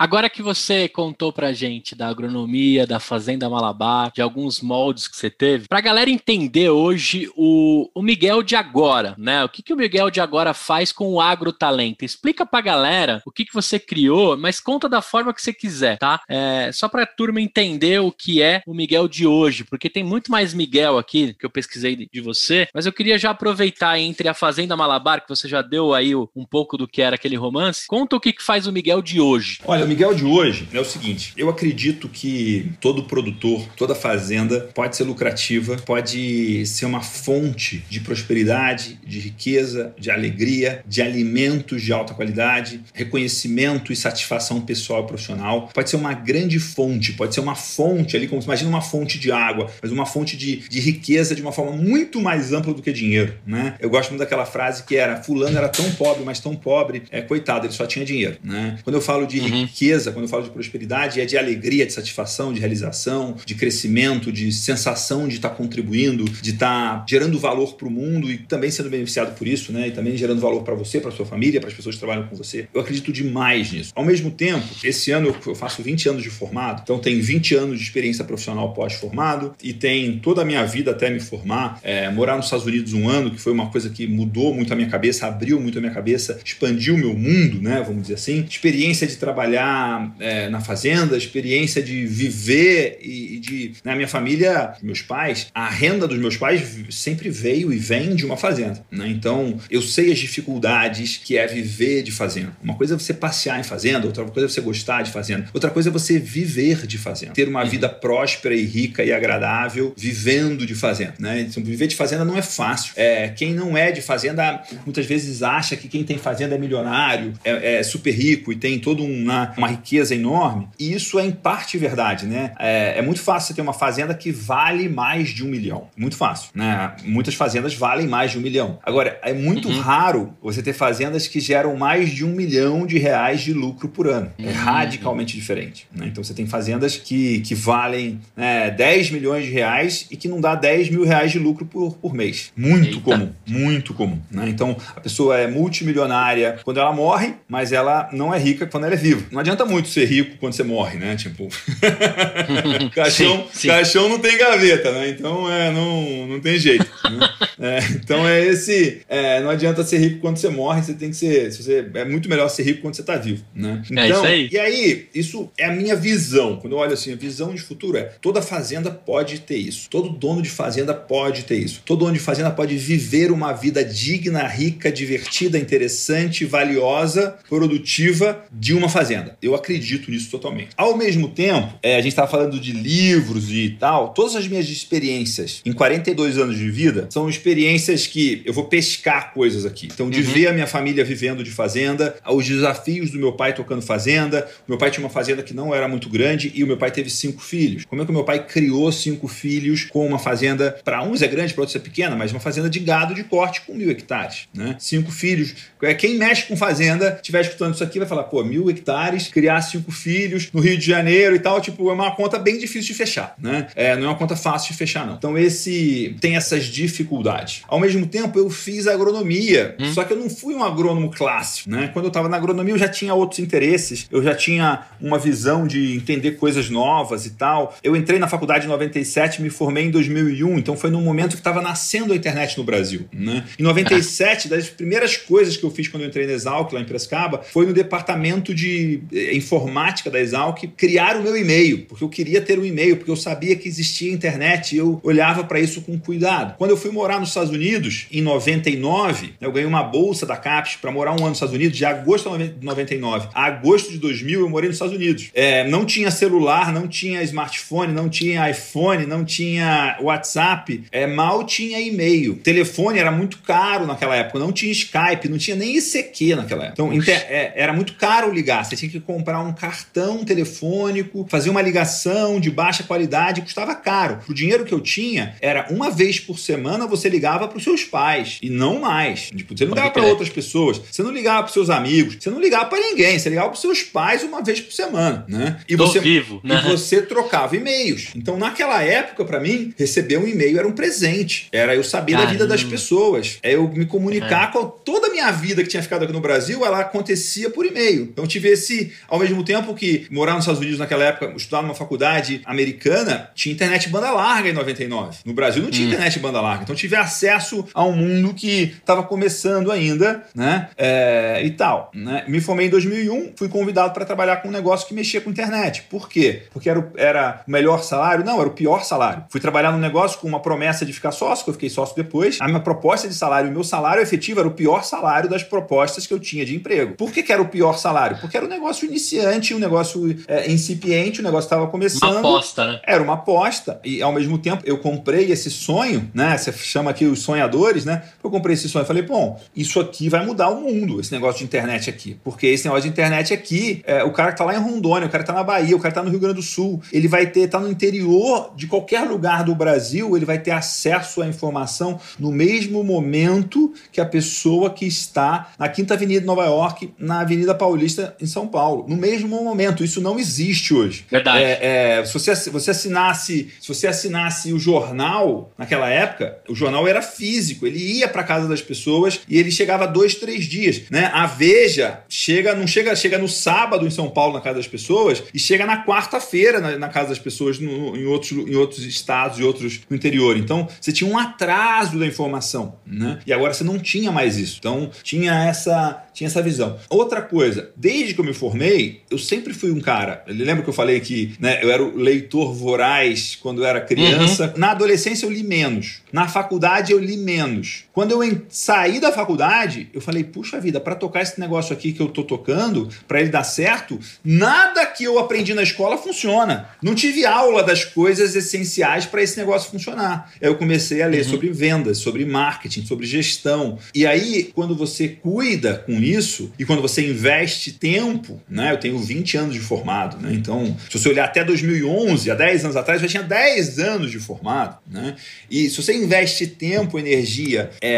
Agora que você contou pra gente da agronomia, da Fazenda Malabar, de alguns moldes que você teve, pra galera entender hoje o, o Miguel de agora, né? O que, que o Miguel de agora faz com o agrotalento? Explica pra galera o que, que você criou, mas conta da forma que você quiser, tá? É, só pra turma entender o que é o Miguel de hoje, porque tem muito mais Miguel aqui que eu pesquisei de, você, mas eu queria já aproveitar entre a Fazenda Malabar, que você já deu aí um pouco do que era aquele romance, conta o que, que faz o Miguel de hoje. Olha, Miguel de hoje é o seguinte: eu acredito que todo produtor, toda fazenda pode ser lucrativa, pode ser uma fonte de prosperidade, de riqueza, de alegria, de alimentos de alta qualidade, reconhecimento e satisfação pessoal e profissional. Pode ser uma grande fonte, pode ser uma fonte ali, como imagina uma fonte de água, mas uma fonte de, de riqueza de uma forma muito mais ampla do que dinheiro, né? Eu gosto muito daquela frase que era: Fulano era tão pobre, mas tão pobre, é coitado, ele só tinha dinheiro, né? Quando eu falo de uhum. riqueza, quando eu falo de prosperidade, é de alegria, de satisfação, de realização, de crescimento, de sensação de estar contribuindo, de estar gerando valor para o mundo e também sendo beneficiado por isso, né? E também gerando valor para você, para sua família, para as pessoas que trabalham com você. Eu acredito demais nisso. Ao mesmo tempo, esse ano eu faço 20 anos de formado, então tem 20 anos de experiência profissional pós-formado e tem toda a minha vida até me formar. É, morar nos Estados Unidos um ano, que foi uma coisa que mudou muito a minha cabeça, abriu muito a minha cabeça, expandiu o meu mundo, né? Vamos dizer assim. Experiência de trabalhar é, na fazenda, experiência de viver e, e de. Na minha família, meus pais, a renda dos meus pais sempre veio e vem de uma fazenda. Né? Então, eu sei as dificuldades que é viver de fazenda. Uma coisa é você passear em fazenda, outra coisa é você gostar de fazenda, outra coisa é você viver de fazenda. Ter uma vida próspera e rica e agradável vivendo de fazenda. Né? Então, viver de fazenda não é fácil. É, quem não é de fazenda muitas vezes acha que quem tem fazenda é milionário, é, é super rico e tem toda uma, uma riqueza enorme, e isso é em parte verdade, né? É, é, muito fácil você ter uma fazenda que vale mais de um milhão. Muito fácil, né? Muitas fazendas valem mais de um milhão. Agora, é muito uhum. raro você ter fazendas que geram mais de um milhão de reais de lucro por ano. É uhum. radicalmente diferente. Né? Então você tem fazendas que, que valem né, 10 milhões de reais e que não dá 10 mil reais de lucro por, por mês. Muito Eita. comum, muito comum. Né? Então a pessoa é multimilionária quando ela morre, mas ela não é rica quando ela é viva. Não adianta adianta muito ser rico quando você morre, né? Tipo, caixão, Sim, sim. caixão não tem gaveta, né? Então é, não, não tem jeito. né? É, então é esse. é, não adianta ser rico quando você morre, você tem que ser. se você- é muito melhor ser rico quando você está vivo, né? Então, É isso aí. E aí, isso é a minha visão. Quando eu olho assim, a visão de futuro é toda fazenda pode ter isso. Todo dono de fazenda pode ter isso. Todo dono de fazenda pode viver uma vida digna, rica, divertida, interessante, valiosa, produtiva de uma fazenda. Eu acredito nisso totalmente. Ao mesmo tempo, é, a gente estava falando de livros e tal, todas as minhas experiências em 42 anos de vida são experiências que eu vou pescar coisas aqui. Então, de Uhum. ver a minha família vivendo de fazenda, os desafios do meu pai tocando fazenda. O meu pai tinha uma fazenda que não era muito grande e o meu pai teve cinco filhos. Como é que o meu pai criou cinco filhos com uma fazenda, para uns é grande, para outros é pequena, mas uma fazenda de gado de corte com mil hectares, né? Cinco filhos. É, Quem mexe com fazenda, estiver escutando isso aqui, vai falar, pô, mil hectares, criar cinco filhos no Rio de Janeiro e tal, tipo, é uma conta bem difícil de fechar, né? É, não é uma conta fácil de fechar, não. Então, esse tem essas dificuldades. Ao mesmo tempo, eu fiz agronomia, Hum. só que eu não fui um agrônomo clássico, né? Quando eu estava na agronomia, eu já tinha outros interesses, eu já tinha uma visão de entender coisas novas e tal. Eu entrei na faculdade em 97, me formei em 2001, então foi num momento que estava nascendo a internet no Brasil, né? Em 97, das primeiras coisas que eu fiz quando eu entrei na Exalc, lá em Prescaba, foi no departamento de informática da Exalc criar o meu e-mail, porque eu queria ter um e-mail, porque eu sabia que existia internet e eu olhava para isso com cuidado. Quando eu fui morar nos Estados Unidos, em 99, eu ganhei uma bolsa da CAPES para morar um ano nos Estados Unidos, de agosto de 99 a agosto de 2000, eu morei nos Estados Unidos. É, não tinha celular, não tinha smartphone, não tinha iPhone, não tinha WhatsApp, é, mal tinha e-mail. Telefone era muito caro naquela época, não tinha Skype, não tinha nem ICQ naquela época. Então, inter- é, era muito caro ligar, você tinha que comprar um cartão telefônico, fazer uma ligação de baixa qualidade, custava caro. O dinheiro que eu tinha era uma vez por semana você ligava para os seus pais e não mais. Tipo, você não ligava para outras pessoas, você não ligava para seus amigos, você não ligava para ninguém, você ligava para seus pais uma vez por semana, né? E Tô você vivo, né? e você trocava e-mails. Então, naquela época, para mim, receber um e-mail era um presente. Era eu saber da vida das pessoas. É eu me comunicar com toda a minha vida que tinha ficado aqui no Brasil, ela acontecia por e-mail. Então, eu tive esse, ao mesmo tempo que morar nos Estados Unidos naquela época, estudar numa faculdade americana, tinha internet banda larga em 99. No Brasil não tinha Hum. internet banda larga. Então, tive acesso a um mundo que estava começando ainda, né? É, e tal. Né? Me formei em 2001, fui convidado para trabalhar com um negócio que mexia com internet. Por quê? Porque era o, era o melhor salário? Não, era o pior salário. Fui trabalhar num negócio com uma promessa de ficar sócio, que eu fiquei sócio depois. A minha proposta de salário, o meu salário efetivo era o pior salário das propostas que eu tinha de emprego. Por que, que era o pior salário? Porque era um negócio iniciante, um negócio é, incipiente, o negócio estava começando. Uma aposta, né? Era uma aposta e ao mesmo tempo eu comprei esse sonho, né? Você chama aqui os sonhadores, né? Eu comprei esse sonho e falei, bom, isso aqui vai mudar o mundo, esse negócio de internet aqui. Porque esse negócio de internet aqui, é, o cara que tá lá em Rondônia, o cara que tá na Bahia, o cara que tá no Rio Grande do Sul, ele vai ter, tá no interior de qualquer lugar do Brasil, ele vai ter acesso à informação no mesmo momento que a pessoa que está na Quinta Avenida de Nova York, na Avenida Paulista em São Paulo. No mesmo momento. Isso não existe hoje. Verdade. É, é, se você, você assinasse, se você assinasse o jornal naquela época, o jornal era físico, ele ia para casa das pessoas e ele chegava dois, três dias, né? A Veja chega, não chega, chega no sábado em São Paulo na casa das pessoas e chega na quarta-feira na, na casa das pessoas no- em, outros, em outros estados e outros no interior. Então você tinha um atraso da informação, né? E agora você não tinha mais isso. Então tinha essa tinha essa visão. Outra coisa, desde que eu me formei, eu sempre fui um cara. Lembra que eu falei que né, eu era o leitor voraz quando eu era criança? Na adolescência eu li menos. Na faculdade eu li menos. Quando eu saí da faculdade, eu falei, puxa vida, para tocar esse negócio aqui que eu tô tocando, para ele dar certo, nada que eu aprendi na escola funciona. Não tive aula das coisas essenciais para esse negócio funcionar. Aí eu comecei a ler sobre vendas, sobre marketing, sobre gestão. E aí, quando você cuida com isso e quando você investe tempo, né? Eu tenho 20 anos de formado, né? Então, se você olhar até 2011, há 10 anos atrás, eu já tinha 10 anos de formado, né? E se você investe tempo, energia. É,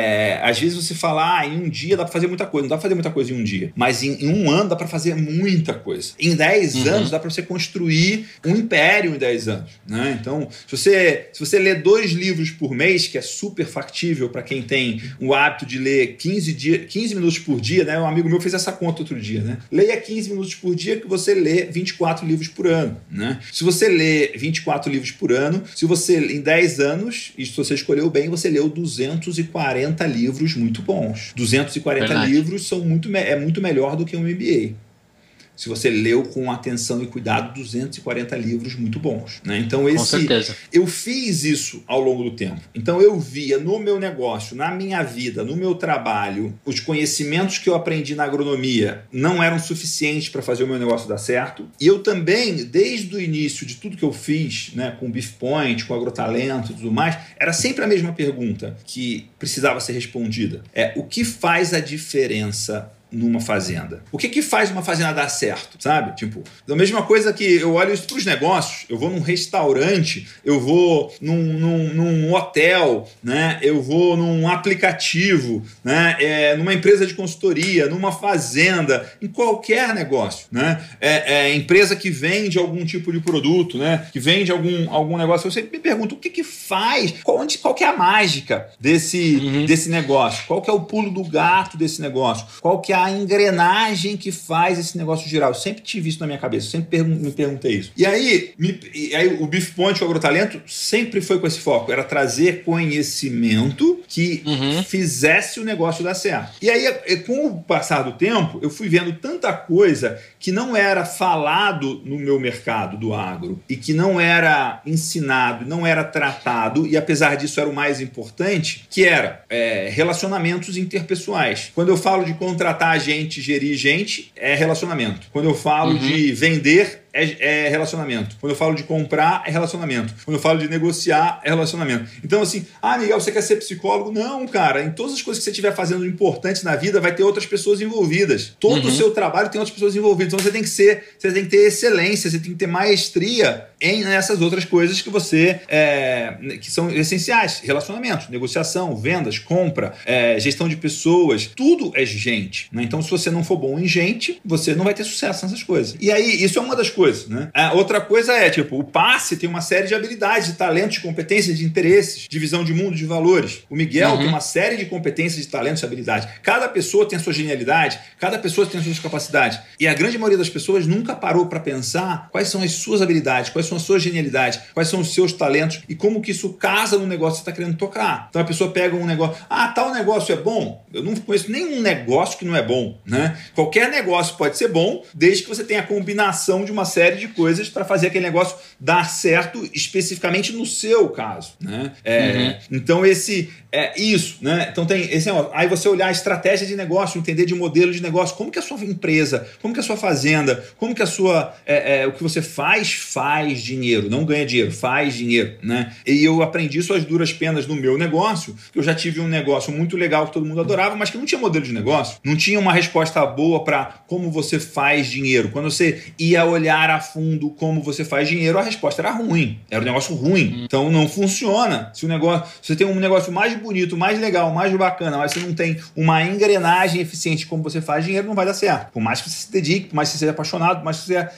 às vezes você fala, ah, em um dia dá para fazer muita coisa. Não dá para fazer muita coisa em um dia. Mas em, em um ano dá para fazer muita coisa. Em 10 uhum. anos dá para você construir um império em 10 anos. Né? Então, se você, se você lê dois livros por mês, que é super factível para quem tem o hábito de ler 15, dia, 15 minutos por dia, né? Um amigo meu fez essa conta outro dia, né? Leia 15 minutos por dia que você lê 24 livros por ano, né? Se você lê 24 livros por ano, se você em 10 anos, e se você escolheu bem, você leu 240 livros muito bons. 240 Verdade. livros são muito, é muito melhor do que um MBA se você leu com atenção e cuidado 240 livros muito bons. Né? Então, esse, com certeza. eu fiz isso ao longo do tempo. Então, eu via no meu negócio, na minha vida, no meu trabalho, os conhecimentos que eu aprendi na agronomia não eram suficientes para fazer o meu negócio dar certo. E eu também, desde o início de tudo que eu fiz, né, com Beef Point, com Agrotalento e tudo mais, era sempre a mesma pergunta que precisava ser respondida. É o que faz a diferença numa fazenda. O que que faz uma fazenda dar certo, sabe? Tipo, a mesma coisa que eu olho isso para os negócios, eu vou num restaurante, eu vou num, num, num, hotel, né? Eu vou num aplicativo, né? É, numa empresa de consultoria, numa fazenda, em qualquer negócio, né? É, é, empresa que vende algum tipo de produto, né? Que vende algum, algum negócio. Eu sempre me pergunto o que que faz, qual, onde, qual que é a mágica desse, uhum. desse negócio? Qual que é o pulo do gato desse negócio? Qual que é a engrenagem que faz esse negócio girar. Eu sempre tive isso na minha cabeça, sempre me perguntei isso. E aí, me, e aí o Beef Point, o Agrotalento, sempre foi com esse foco, era trazer conhecimento que uhum. fizesse o negócio dar certo. E aí, com o passar do tempo, eu fui vendo tanta coisa que não era falado no meu mercado do agro e que não era ensinado, não era tratado, e apesar disso era o mais importante, que era é, relacionamentos interpessoais. Quando eu falo de contratar a gente, gerir gente, é relacionamento. Quando eu falo uhum. de vender, é, é, relacionamento. Quando eu falo de comprar, é relacionamento. Quando eu falo de negociar, é relacionamento. Então, assim, ah, Miguel, você quer ser psicólogo? Não, cara. Em todas as coisas que você estiver fazendo importantes na vida, vai ter outras pessoas envolvidas. Todo uhum. o seu trabalho tem outras pessoas envolvidas. Então, você tem que ser, você tem que ter excelência, você tem que ter maestria em nessas outras coisas que você é, que são essenciais: relacionamento, negociação, vendas, compra, é, gestão de pessoas. Tudo é gente. Né? Então, se você não for bom em gente, você não vai ter sucesso nessas coisas. E aí, isso é uma das coisas coisas, né? A outra coisa é, tipo, o passe tem uma série de habilidades, de talentos, de competências, de interesses, de visão de mundo, de valores. O Miguel uhum. tem uma série de competências, de talentos e habilidades. Cada pessoa tem a sua genialidade, cada pessoa tem as suas capacidades. E a grande maioria das pessoas nunca parou para pensar quais são as suas habilidades, quais são as suas genialidades, quais são os seus talentos e como que isso casa no negócio que você está querendo tocar. Então a pessoa pega um negócio, ah, tal negócio é bom. Eu não conheço nenhum negócio que não é bom, né? Qualquer negócio pode ser bom, desde que você tenha a combinação de uma série de coisas para fazer aquele negócio dar certo especificamente no seu caso, né? É, uhum. Então esse é isso, né? Então tem esse aí você olhar a estratégia de negócio, entender de modelo de negócio, como que a sua empresa, como que a sua fazenda, como que a sua é, é, o que você faz faz dinheiro, não ganha dinheiro, faz dinheiro, né? E eu aprendi isso às duras penas no meu negócio, que eu já tive um negócio muito legal que todo mundo adorava, mas que não tinha modelo de negócio, não tinha uma resposta boa para como você faz dinheiro. Quando você ia olhar a fundo como você faz dinheiro, a resposta era ruim. Era um negócio ruim. Hum. Então não funciona. Se o negócio, se você tem um negócio mais bonito, mais legal, mais bacana, mas você não tem uma engrenagem eficiente como você faz dinheiro, não vai dar certo. Por mais que você se dedique, por mais que você seja apaixonado, por mais que você é,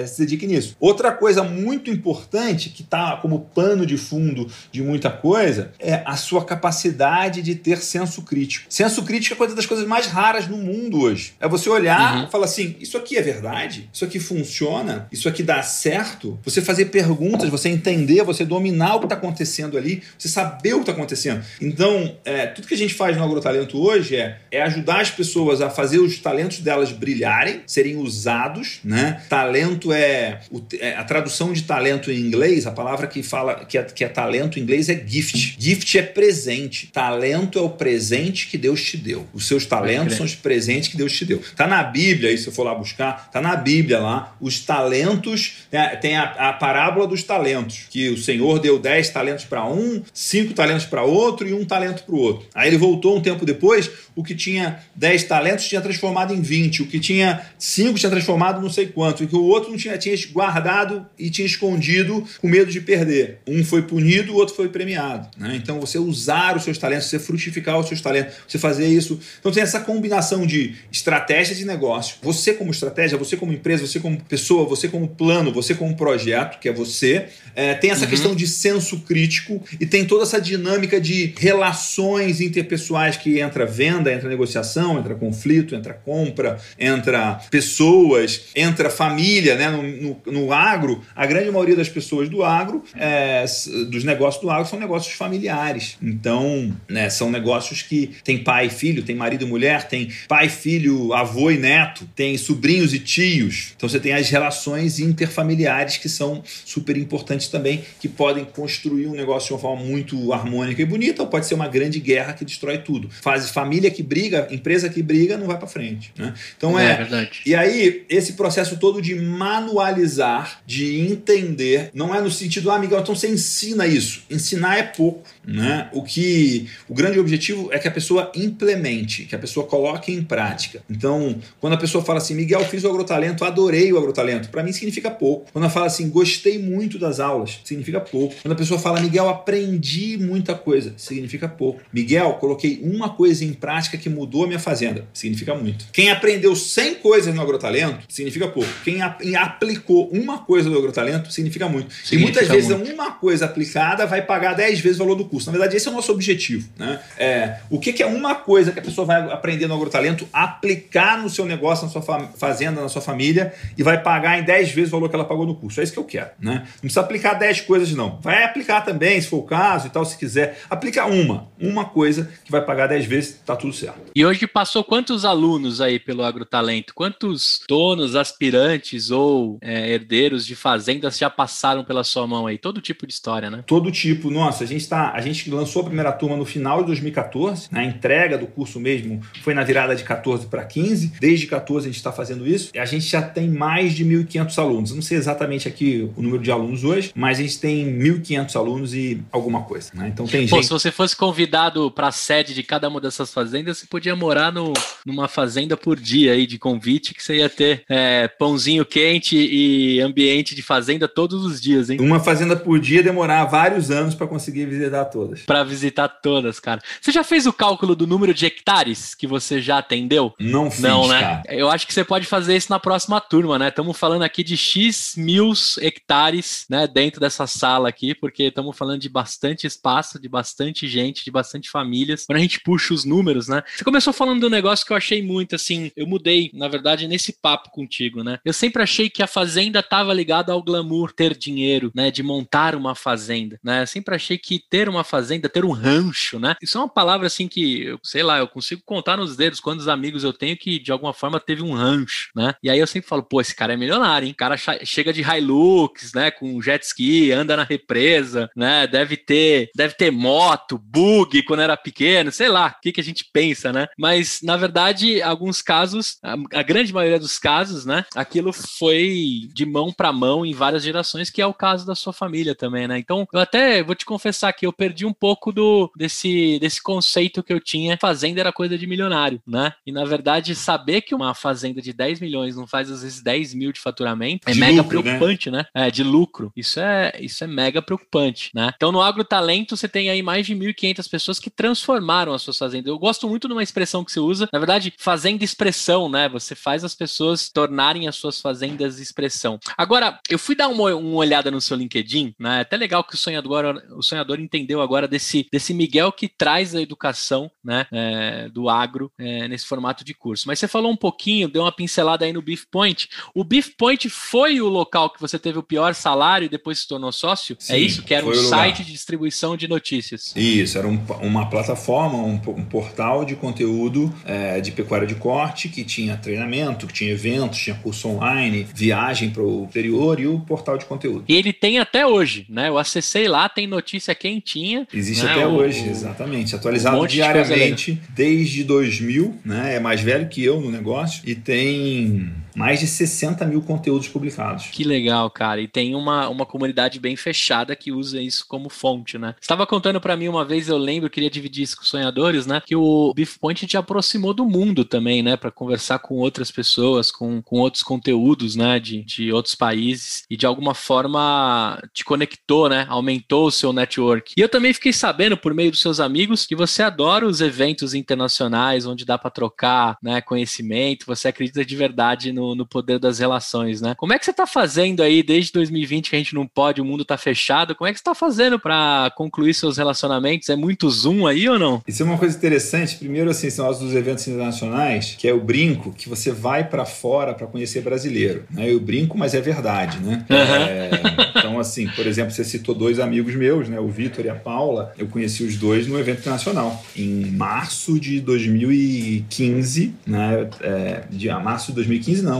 é, se dedique nisso. Outra coisa muito importante que está como pano de fundo de muita coisa é a sua capacidade de ter senso crítico. Senso crítico é coisa das coisas mais raras no mundo hoje. É você olhar uhum. e falar assim: isso aqui é verdade? Isso aqui funciona? Isso aqui dá certo, você fazer perguntas, você entender, você dominar o que está acontecendo ali, você saber o que está acontecendo. Então, é, tudo que a gente faz no Agrotalento hoje é, é ajudar as pessoas a fazer os talentos delas brilharem, serem usados, né? Talento é, é a tradução de talento em inglês, a palavra que fala que é, que é talento em inglês é gift. Gift é presente. Talento é o presente que Deus te deu. Os seus talentos são os presentes que Deus te deu. Tá na Bíblia, aí se eu for lá buscar, tá na Bíblia lá, os talentos né, tem a, a, parábola dos talentos, que o Senhor deu 10 talentos para um, cinco talentos para outro e um talento para o outro. Aí ele voltou um tempo depois, o que tinha 10 talentos tinha transformado em 20, o que tinha 5 tinha transformado não sei quanto, e que o outro não tinha, tinha guardado e tinha escondido com medo de perder. Um foi punido, o outro foi premiado. Né? Então você usar os seus talentos, você frutificar os seus talentos, você fazer isso. Então tem essa combinação de estratégia de negócio. Você como estratégia, você como empresa, você como pessoa, você como plano, você como projeto, que é você. É, tem essa uhum. questão de senso crítico e tem toda essa dinâmica de relações interpessoais que entra venda, entra negociação, entra conflito, entra compra, entra pessoas, entra família, né? No, no, no agro, a grande maioria das pessoas do agro, é, dos negócios do agro, são negócios familiares. Então, né, são negócios que tem pai e filho, tem marido e mulher, tem pai, filho, avô e neto, tem sobrinhos e tios. Então você tem as relações interfamiliares que são super importantes também, que podem construir um negócio de uma forma muito harmônica e bonita, ou pode ser uma grande guerra que destrói tudo. Faz família que briga, empresa que briga, não vai para frente. Né? Então é, é verdade. E aí, esse processo todo de manualizar, de entender, não é no sentido, ah, Miguel, então você ensina isso. Ensinar é pouco. Né? O que o grande objetivo é que a pessoa implemente, que a pessoa coloque em prática. Então, quando a pessoa fala assim, Miguel, fiz o agrotalento, adorei o agrotalento, para mim significa pouco. Quando ela fala assim, gostei muito das aulas, significa pouco. Quando a pessoa fala, Miguel, aprendi muita coisa, significa pouco. Miguel, coloquei uma coisa em prática que mudou a minha fazenda, significa muito. Quem aprendeu 100 coisas no agrotalento, significa pouco. Quem aplicou uma coisa no agrotalento, significa muito. Significa e muitas vezes uma coisa aplicada vai pagar 10 vezes o valor do curso. Na verdade, esse é o nosso objetivo. Né? É, o que, que é uma coisa que a pessoa vai aprender no agrotalento, aplicar no seu negócio, na sua fazenda, na sua família, e vai pagar em 10 vezes o valor que ela pagou no curso. É isso que eu quero. Né? Não precisa aplicar 10 coisas, não. Vai aplicar também, se for o caso e tal, se quiser. Aplica uma. Uma coisa que vai pagar 10 vezes, tá tudo certo. E hoje passou quantos alunos aí pelo agrotalento? Quantos donos, aspirantes ou é, herdeiros de fazendas já passaram pela sua mão aí? Todo tipo de história, né? Todo tipo. Nossa, a gente está gente lançou a primeira turma no final de 2014, na entrega do curso mesmo foi na virada de 14 para 15. Desde 14 a gente está fazendo isso. E a gente já tem mais de 1.500 alunos. Eu não sei exatamente aqui o número de alunos hoje, mas a gente tem 1.500 alunos e alguma coisa. Né? Então tem Pô, gente. Se você fosse convidado para a sede de cada uma dessas fazendas, você podia morar no, numa fazenda por dia aí de convite, que você ia ter é, pãozinho quente e ambiente de fazenda todos os dias, hein? Uma fazenda por dia demorar vários anos para conseguir visitar todas. Para visitar todas, cara. Você já fez o cálculo do número de hectares que você já atendeu? Não fiz, Não, né? Cara. Eu acho que você pode fazer isso na próxima turma, né? Estamos falando aqui de X mil hectares, né, dentro dessa sala aqui, porque estamos falando de bastante espaço, de bastante gente, de bastante famílias. Quando a gente puxa os números, né? Você começou falando de um negócio que eu achei muito assim, eu mudei, na verdade, nesse papo contigo, né? Eu sempre achei que a fazenda estava ligada ao glamour, ter dinheiro, né, de montar uma fazenda, né? Eu sempre achei que ter uma fazenda, ter um rancho, né? Isso é uma palavra assim que, eu, sei lá, eu consigo contar nos dedos quantos amigos eu tenho que de alguma forma teve um rancho, né? E aí eu sempre falo, pô, esse cara é milionário, hein? O cara chega de Hilux, né, com jet ski, anda na represa, né? Deve ter, deve ter moto, bug quando era pequeno, sei lá, o que que a gente pensa, né? Mas na verdade, alguns casos, a, a grande maioria dos casos, né, aquilo foi de mão para mão em várias gerações, que é o caso da sua família também, né? Então, eu até vou te confessar que eu perdi um pouco do desse desse conceito que eu tinha, fazenda era coisa de milionário, né? E na verdade, saber que uma fazenda de 10 milhões não faz às vezes 10 mil de faturamento é de mega lucro, né? preocupante, né? né? É, de lucro. Isso é, isso é mega preocupante, né? Então, no agrotalento, você tem aí mais de 1.500 pessoas que transformaram as suas fazendas. Eu gosto muito de uma expressão que você usa, na verdade, fazenda expressão, né? Você faz as pessoas tornarem as suas fazendas expressão. Agora, eu fui dar uma, uma olhada no seu LinkedIn, né? É até legal que o sonhador, o sonhador entendeu agora desse, desse Miguel que traz a educação, né? É, do agro é, nesse formato de curso. Mas você falou um pouquinho, deu uma pincelada aí no Beef Point. O Beef Point foi o local que você teve o pior salário e depois se tornou sócio? É Sim, é isso? Que era um site de distribuição de notícias. Isso, era um, uma plataforma, um, um portal de conteúdo é, de pecuária de corte que tinha treinamento, que tinha eventos, tinha curso online, viagem para o exterior e o portal de conteúdo. E ele tem até hoje, né? Eu acessei lá, tem notícia quentinha. Existe né? até o, hoje, exatamente. Atualizado um diariamente de desde 2000, né? É mais velho que eu no negócio e tem mais de 60 mil conteúdos publicados. Que legal, cara. E tem uma, uma comunidade bem fechada que usa isso como fonte, né? Estava contando para mim uma vez, eu lembro, queria dividir isso com sonhadores, né? Que o Beef Point te aproximou do mundo também, né? Para conversar com outras pessoas, com, com outros conteúdos, né? De, de outros países e de alguma forma te conectou, né? Aumentou o seu network. E eu também fiquei sabendo por meio dos seus amigos que você adora os eventos internacionais onde dá para trocar, né? Conhecimento. Você acredita de verdade no, no poder das relações, né? Como é que você está fazendo aí desde 2020 que a gente não pode, o mundo está fechado? Como é que você está fazendo para concluir seus relacionamentos? É muito Zoom aí ou não? Isso é uma coisa interessante. Primeiro, assim, são os dos eventos internacionais, que é o brinco, que você vai para fora para conhecer brasileiro. Né? Eu brinco, mas é verdade, né? Uhum. É, então, assim, por exemplo, você citou dois amigos meus, né? O Vitor e a Paula. Eu conheci os dois no evento internacional, em março de 2015, né? É, de março de 2015, não.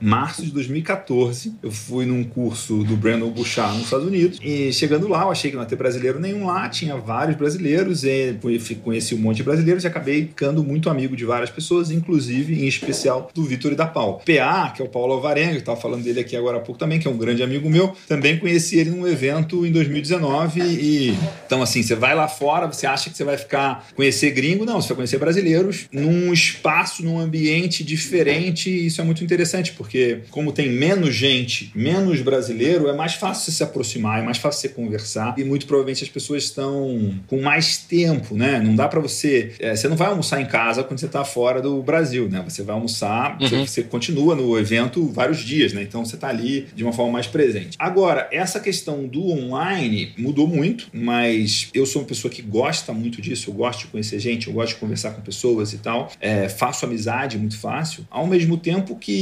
Março de 2014, eu fui num curso do Brandon Bouchard nos Estados Unidos. E chegando lá, eu achei que não ia ter brasileiro nenhum lá, tinha vários brasileiros, e conheci um monte de brasileiros e acabei ficando muito amigo de várias pessoas, inclusive, em especial, do Vitor e da Paula. PA, que é o Paulo Alvarenga, que estava falando dele aqui agora há pouco também, que é um grande amigo meu, também conheci ele num evento em 2019 e então assim, você vai lá fora, você acha que você vai ficar conhecer gringo, não, você vai conhecer brasileiros num espaço, num ambiente diferente, e isso é muito interessante, porque como tem menos gente, menos brasileiro, é mais fácil se aproximar, é mais fácil você conversar e muito provavelmente as pessoas estão com mais tempo, né? Não dá para você, é, você não vai almoçar em casa quando você está fora do Brasil, né? Você vai almoçar, uhum. você, você continua no evento vários dias, né? Então você está ali de uma forma mais presente. Agora, essa questão do online mudou muito, mas eu sou uma pessoa que gosta muito disso, eu gosto de conhecer gente, eu gosto de conversar com pessoas e tal. É, faço amizade muito fácil, ao mesmo tempo que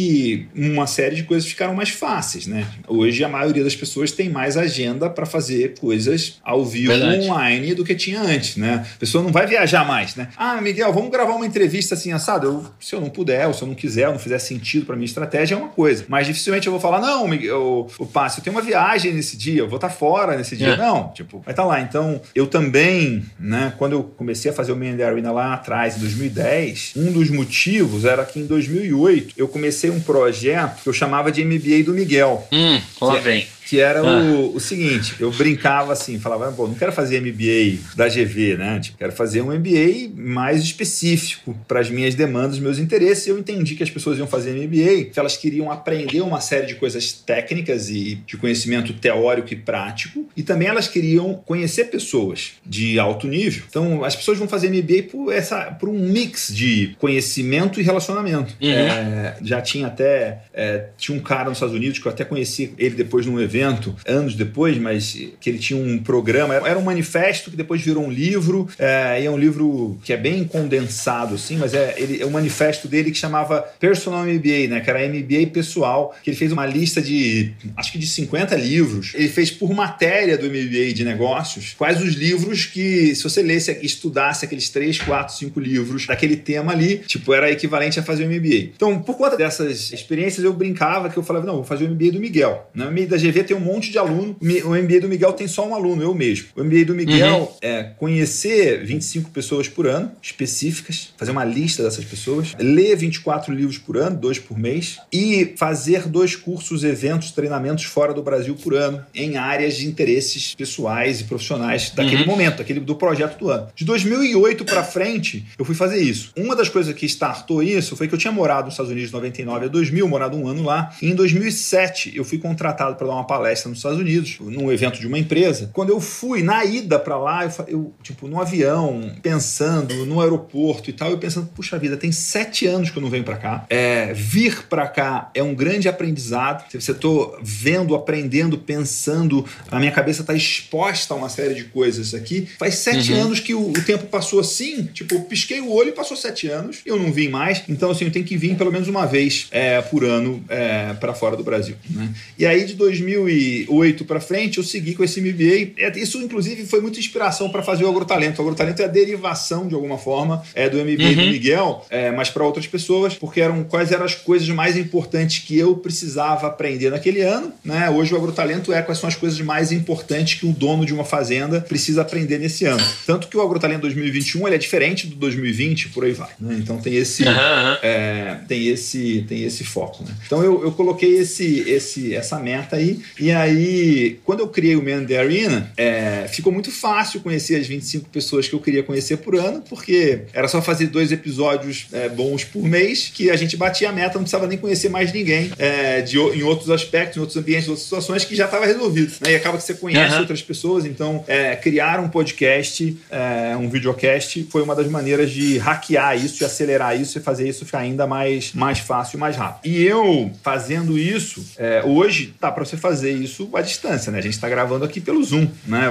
uma série de coisas ficaram mais fáceis, né? Hoje a maioria das pessoas tem mais agenda para fazer coisas ao vivo Verdade. online do que tinha antes, né? A pessoa não vai viajar mais, né? Ah, Miguel, vamos gravar uma entrevista assim assado. Eu, se eu não puder, ou se eu não quiser, ou não fizer sentido para minha estratégia, é uma coisa. Mas dificilmente eu vou falar, não, Miguel, o Passo, eu tenho uma viagem nesse dia, eu vou estar tá fora nesse dia. É. Não, tipo, vai estar tá lá. Então, eu também, né, quando eu comecei a fazer o Man Arena lá atrás, em 2010, um dos motivos era que em 2008 eu comecei um projeto que eu chamava de MBA do Miguel. Hum, lá é vem que era ah. o, o, seguinte, eu brincava assim, falava, pô, não quero fazer MBA da GV, né? Tipo, quero fazer um MBA mais específico para as minhas demandas, meus interesses. E eu entendi que as pessoas iam fazer MBA, que elas queriam aprender uma série de coisas técnicas e de conhecimento teórico e prático, e também elas queriam conhecer pessoas de alto nível. Então, as pessoas vão fazer MBA por, essa, por um mix de conhecimento e relacionamento. Uhum. É, já tinha até, é, tinha um cara nos Estados Unidos que eu até conheci ele depois num evento evento, anos depois, mas que ele tinha um programa, era um manifesto que depois virou um livro, é, e é um livro que é bem condensado, assim, mas é, ele, é um manifesto dele que chamava Personal MBA, né, que era MBA pessoal, que ele fez uma lista de, acho que de 50 livros. Ele fez por matéria do MBA de negócios, quais os livros que, se você lesse, estudasse aqueles 3, 4, 5 livros daquele tema ali, tipo, era equivalente a fazer o MBA. Então, por conta dessas experiências, eu brincava que eu falava, não, vou fazer o MBA do Miguel. Né? O MBA da GV tem um monte de aluno. O MBA do Miguel tem só um aluno, eu mesmo. O MBA do Miguel uhum. é conhecer 25 pessoas por ano, específicas, fazer uma lista dessas pessoas, ler 24 livros por ano, dois por mês, e fazer dois cursos, eventos, treinamentos fora do Brasil por ano, em áreas de interesses pessoais e profissionais daquele uhum. momento, aquele do projeto do ano. De 2008 para frente, eu fui fazer isso. Uma das coisas que startou isso foi que eu tinha morado nos Estados Unidos de 99 a 2000, morado um ano lá, e em 2007 eu fui contratado para dar uma palestra nos Estados Unidos, num evento de uma empresa. Quando eu fui na ida para lá, eu, eu, tipo, no avião, pensando, no aeroporto e tal, eu pensando, puxa vida, tem sete anos que eu não venho para cá. É, vir para cá é um grande aprendizado. Você tô vendo, aprendendo, pensando, a minha cabeça está exposta a uma série de coisas aqui. Faz sete uhum. anos que o, o, tempo passou assim, tipo, eu pisquei o olho e passou sete anos, eu não vim mais. Então, assim, eu tenho que vir pelo menos uma vez é, por ano é, para fora do Brasil. Né? E aí, de 2000 2008 para frente, eu segui com esse MBA. É, isso, inclusive, foi muita inspiração para fazer o Agrotalento. O Agrotalento é a derivação, de alguma forma, é, do MBA uhum. do Miguel, é, mas para outras pessoas, porque eram quais eram as coisas mais importantes que eu precisava aprender naquele ano. Né? Hoje o Agrotalento é quais são as coisas mais importantes que um dono de uma fazenda precisa aprender nesse ano. Tanto que o Agrotalento 2021 ele é diferente do 2020, por aí vai. Né? Então tem esse, uhum. é, tem esse, tem esse foco. Né? Então eu, eu coloquei esse, esse, essa meta aí. E aí, quando eu criei o Man the Arena, é, ficou muito fácil conhecer as 25 pessoas que eu queria conhecer por ano, porque era só fazer dois episódios é, bons por mês que a gente batia a meta, não precisava nem conhecer mais ninguém é, de, em outros aspectos, em outros ambientes, em outras situações que já estava resolvido. Né? E acaba que você conhece uhum. outras pessoas, então é, criar um podcast, é, um videocast, foi uma das maneiras de hackear isso e acelerar isso e fazer isso ficar ainda mais, mais fácil e mais rápido. E eu, fazendo isso, é, hoje tá para você fazer isso à distância, né? A gente está gravando aqui pelo Zoom, né?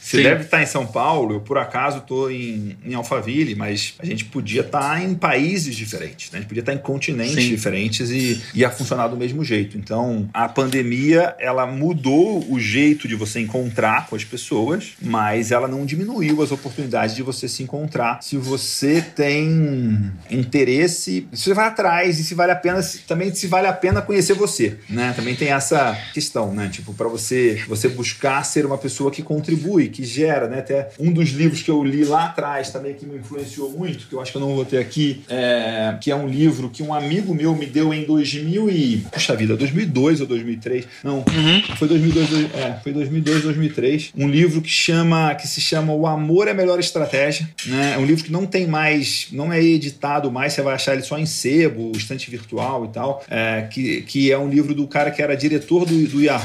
Você Sim. deve estar em São Paulo, eu por acaso estou em, em Alphaville, mas a gente podia estar tá em países diferentes, né? A gente podia estar tá em continentes Sim. diferentes e ia funcionar do mesmo jeito. Então, a pandemia, ela mudou o jeito de você encontrar com as pessoas, mas ela não diminuiu as oportunidades de você se encontrar se você tem interesse, se você vai atrás e se vale a pena, também se vale a pena conhecer você, né? Também tem essa questão, né? Tipo, para você você buscar ser uma pessoa que contribui, que gera, né? Até um dos livros que eu li lá atrás também que me influenciou muito, que eu acho que eu não vou ter aqui, é, que é um livro que um amigo meu me deu em 2000 e puxa vida, 2002 ou 2003? Não, uhum. foi 2002, é, foi 2002, 2003. Um livro que chama que se chama O Amor é a Melhor Estratégia, né? É um livro que não tem mais, não é editado mais, você vai achar ele só em sebo, estante virtual e tal, é, que, que é um livro do cara que era diretor do, do Yahoo,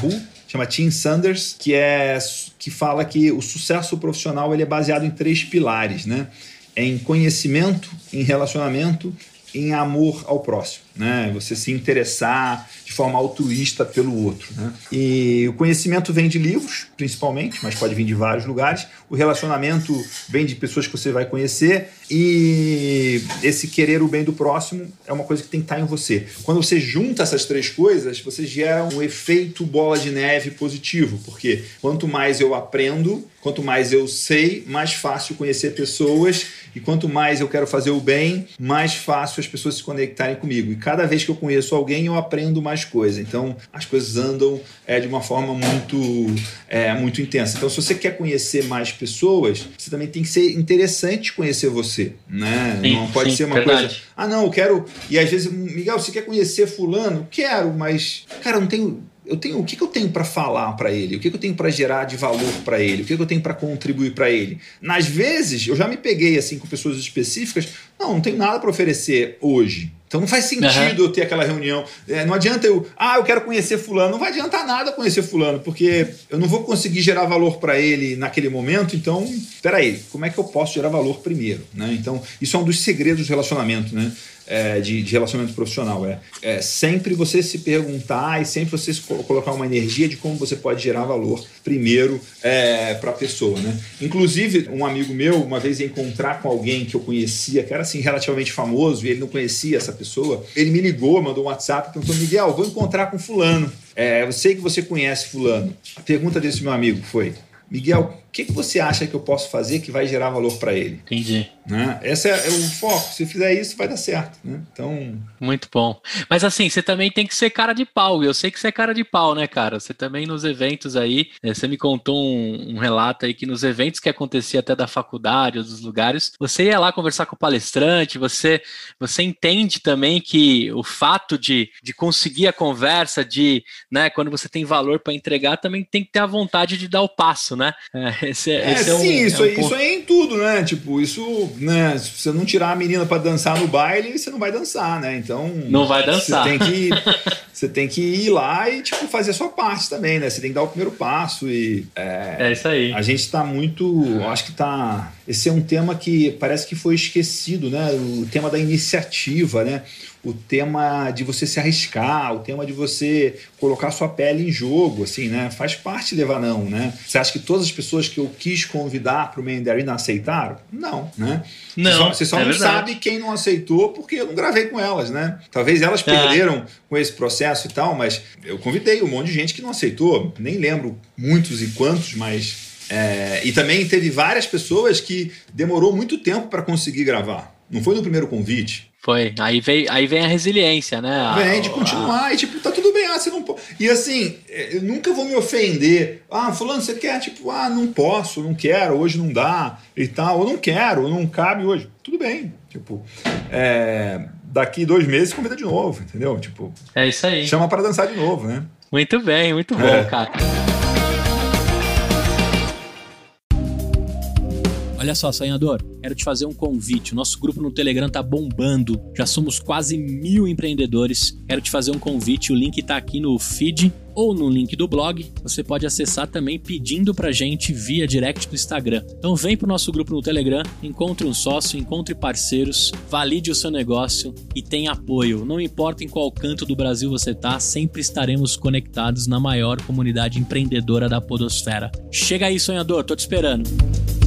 chama Tim Sanders, que é que fala que o sucesso profissional ele é baseado em três pilares, né? Em conhecimento, em relacionamento, em amor ao próximo né? Você se interessar forma altruísta pelo outro, né? E o conhecimento vem de livros, principalmente, mas pode vir de vários lugares. O relacionamento vem de pessoas que você vai conhecer e esse querer o bem do próximo é uma coisa que tem que estar em você. Quando você junta essas três coisas, você gera um efeito bola de neve positivo, porque quanto mais eu aprendo, quanto mais eu sei, mais fácil conhecer pessoas e quanto mais eu quero fazer o bem, mais fácil as pessoas se conectarem comigo. E cada vez que eu conheço alguém, eu aprendo mais coisa. Então, as coisas andam é, de uma forma muito, é, muito intensa. Então, se você quer conhecer mais pessoas, você também tem que ser interessante conhecer você. Né? Sim, não pode sim, ser uma verdade. coisa. Ah, não, eu quero. E às vezes, Miguel, você quer conhecer Fulano? Quero, mas, cara, não tenho eu tenho o que, que eu tenho para falar para ele, o que, que eu tenho para gerar de valor para ele, o que, que eu tenho para contribuir para ele. Nas vezes eu já me peguei assim com pessoas específicas, não, não tenho nada para oferecer hoje. Então não faz sentido uhum. eu ter aquela reunião. É, não adianta eu, ah, eu quero conhecer fulano. Não vai adiantar nada conhecer fulano, porque eu não vou conseguir gerar valor para ele naquele momento. Então, peraí, como é que eu posso gerar valor primeiro? Né? Então, isso é um dos segredos do relacionamento, né? É, de, de, relacionamento profissional. É, é, sempre você se perguntar e sempre você colocar uma energia de como você pode gerar valor primeiro é, para a pessoa. Né? Inclusive, um amigo meu, uma vez encontrar com alguém que eu conhecia, que era assim relativamente famoso, e ele não conhecia essa pessoa, ele me ligou, mandou um WhatsApp e perguntou: Miguel, vou encontrar com Fulano. É, eu sei que você conhece Fulano. A pergunta desse meu amigo foi: Miguel, que, que você acha que eu posso fazer que vai gerar valor para ele? Entendi. Né? Esse é, o foco. Se fizer isso, vai dar certo. Né? Então. Muito bom. Mas assim, você também tem que ser cara de pau. Eu sei que você é cara de pau, né, cara? Você também nos eventos aí, eh, você me contou um, um relato aí que nos eventos que acontecia até da faculdade ou dos lugares, você ia lá conversar com o palestrante, você, você entende também que o fato de, de conseguir a conversa, de, né, quando você tem valor para entregar, também tem que ter a vontade de dar o passo, né? É, esse, é, esse é, é um, sim, isso, é um isso é em tudo, né? Tipo, isso né? Se você não tirar a menina para dançar no baile, você não vai dançar, né? Então. Não vai dançar. Você tem que, você tem que ir lá e, tipo, fazer a sua parte também, né? Você tem que dar o primeiro passo e. É, é isso aí. A gente está muito. Acho que tá. Esse é um tema que parece que foi esquecido, né? O tema da iniciativa, né? o tema de você se arriscar, o tema de você colocar sua pele em jogo, assim, né? Faz parte levar não, né? Você acha que todas as pessoas que eu quis convidar para o Mandarin aceitaram? Não, né? Não, você só, você só é não verdade. sabe quem não aceitou porque eu não gravei com elas, né? Talvez elas é. perderam com esse processo processo e tal, mas eu convidei um monte de gente que não aceitou, nem lembro muitos e quantos, mas. É, e também teve várias pessoas que demorou muito tempo para conseguir gravar. Não foi no primeiro convite. Foi. Aí vem, aí vem a resiliência, né? Vem de continuar. A... E tipo, tá tudo bem. Ah, você não pode. E assim, eu nunca vou me ofender. Ah, fulano, você quer? Tipo, ah, não posso, não quero, hoje não dá e tal. Ou não quero, não cabe hoje. Tudo bem. Tipo, é, daqui dois meses convida de novo, entendeu? Tipo. É isso aí. Chama para dançar de novo, né? Muito bem, muito bom, é. cara. Olha só, sonhador, quero te fazer um convite. O nosso grupo no Telegram tá bombando. Já somos quase mil empreendedores. Quero te fazer um convite. O link tá aqui no feed ou no link do blog. Você pode acessar também pedindo pra gente via direct do Instagram. Então vem pro nosso grupo no Telegram, encontre um sócio, encontre parceiros, valide o seu negócio e tenha apoio. Não importa em qual canto do Brasil você tá, sempre estaremos conectados na maior comunidade empreendedora da podosfera. Chega aí, sonhador, tô te esperando.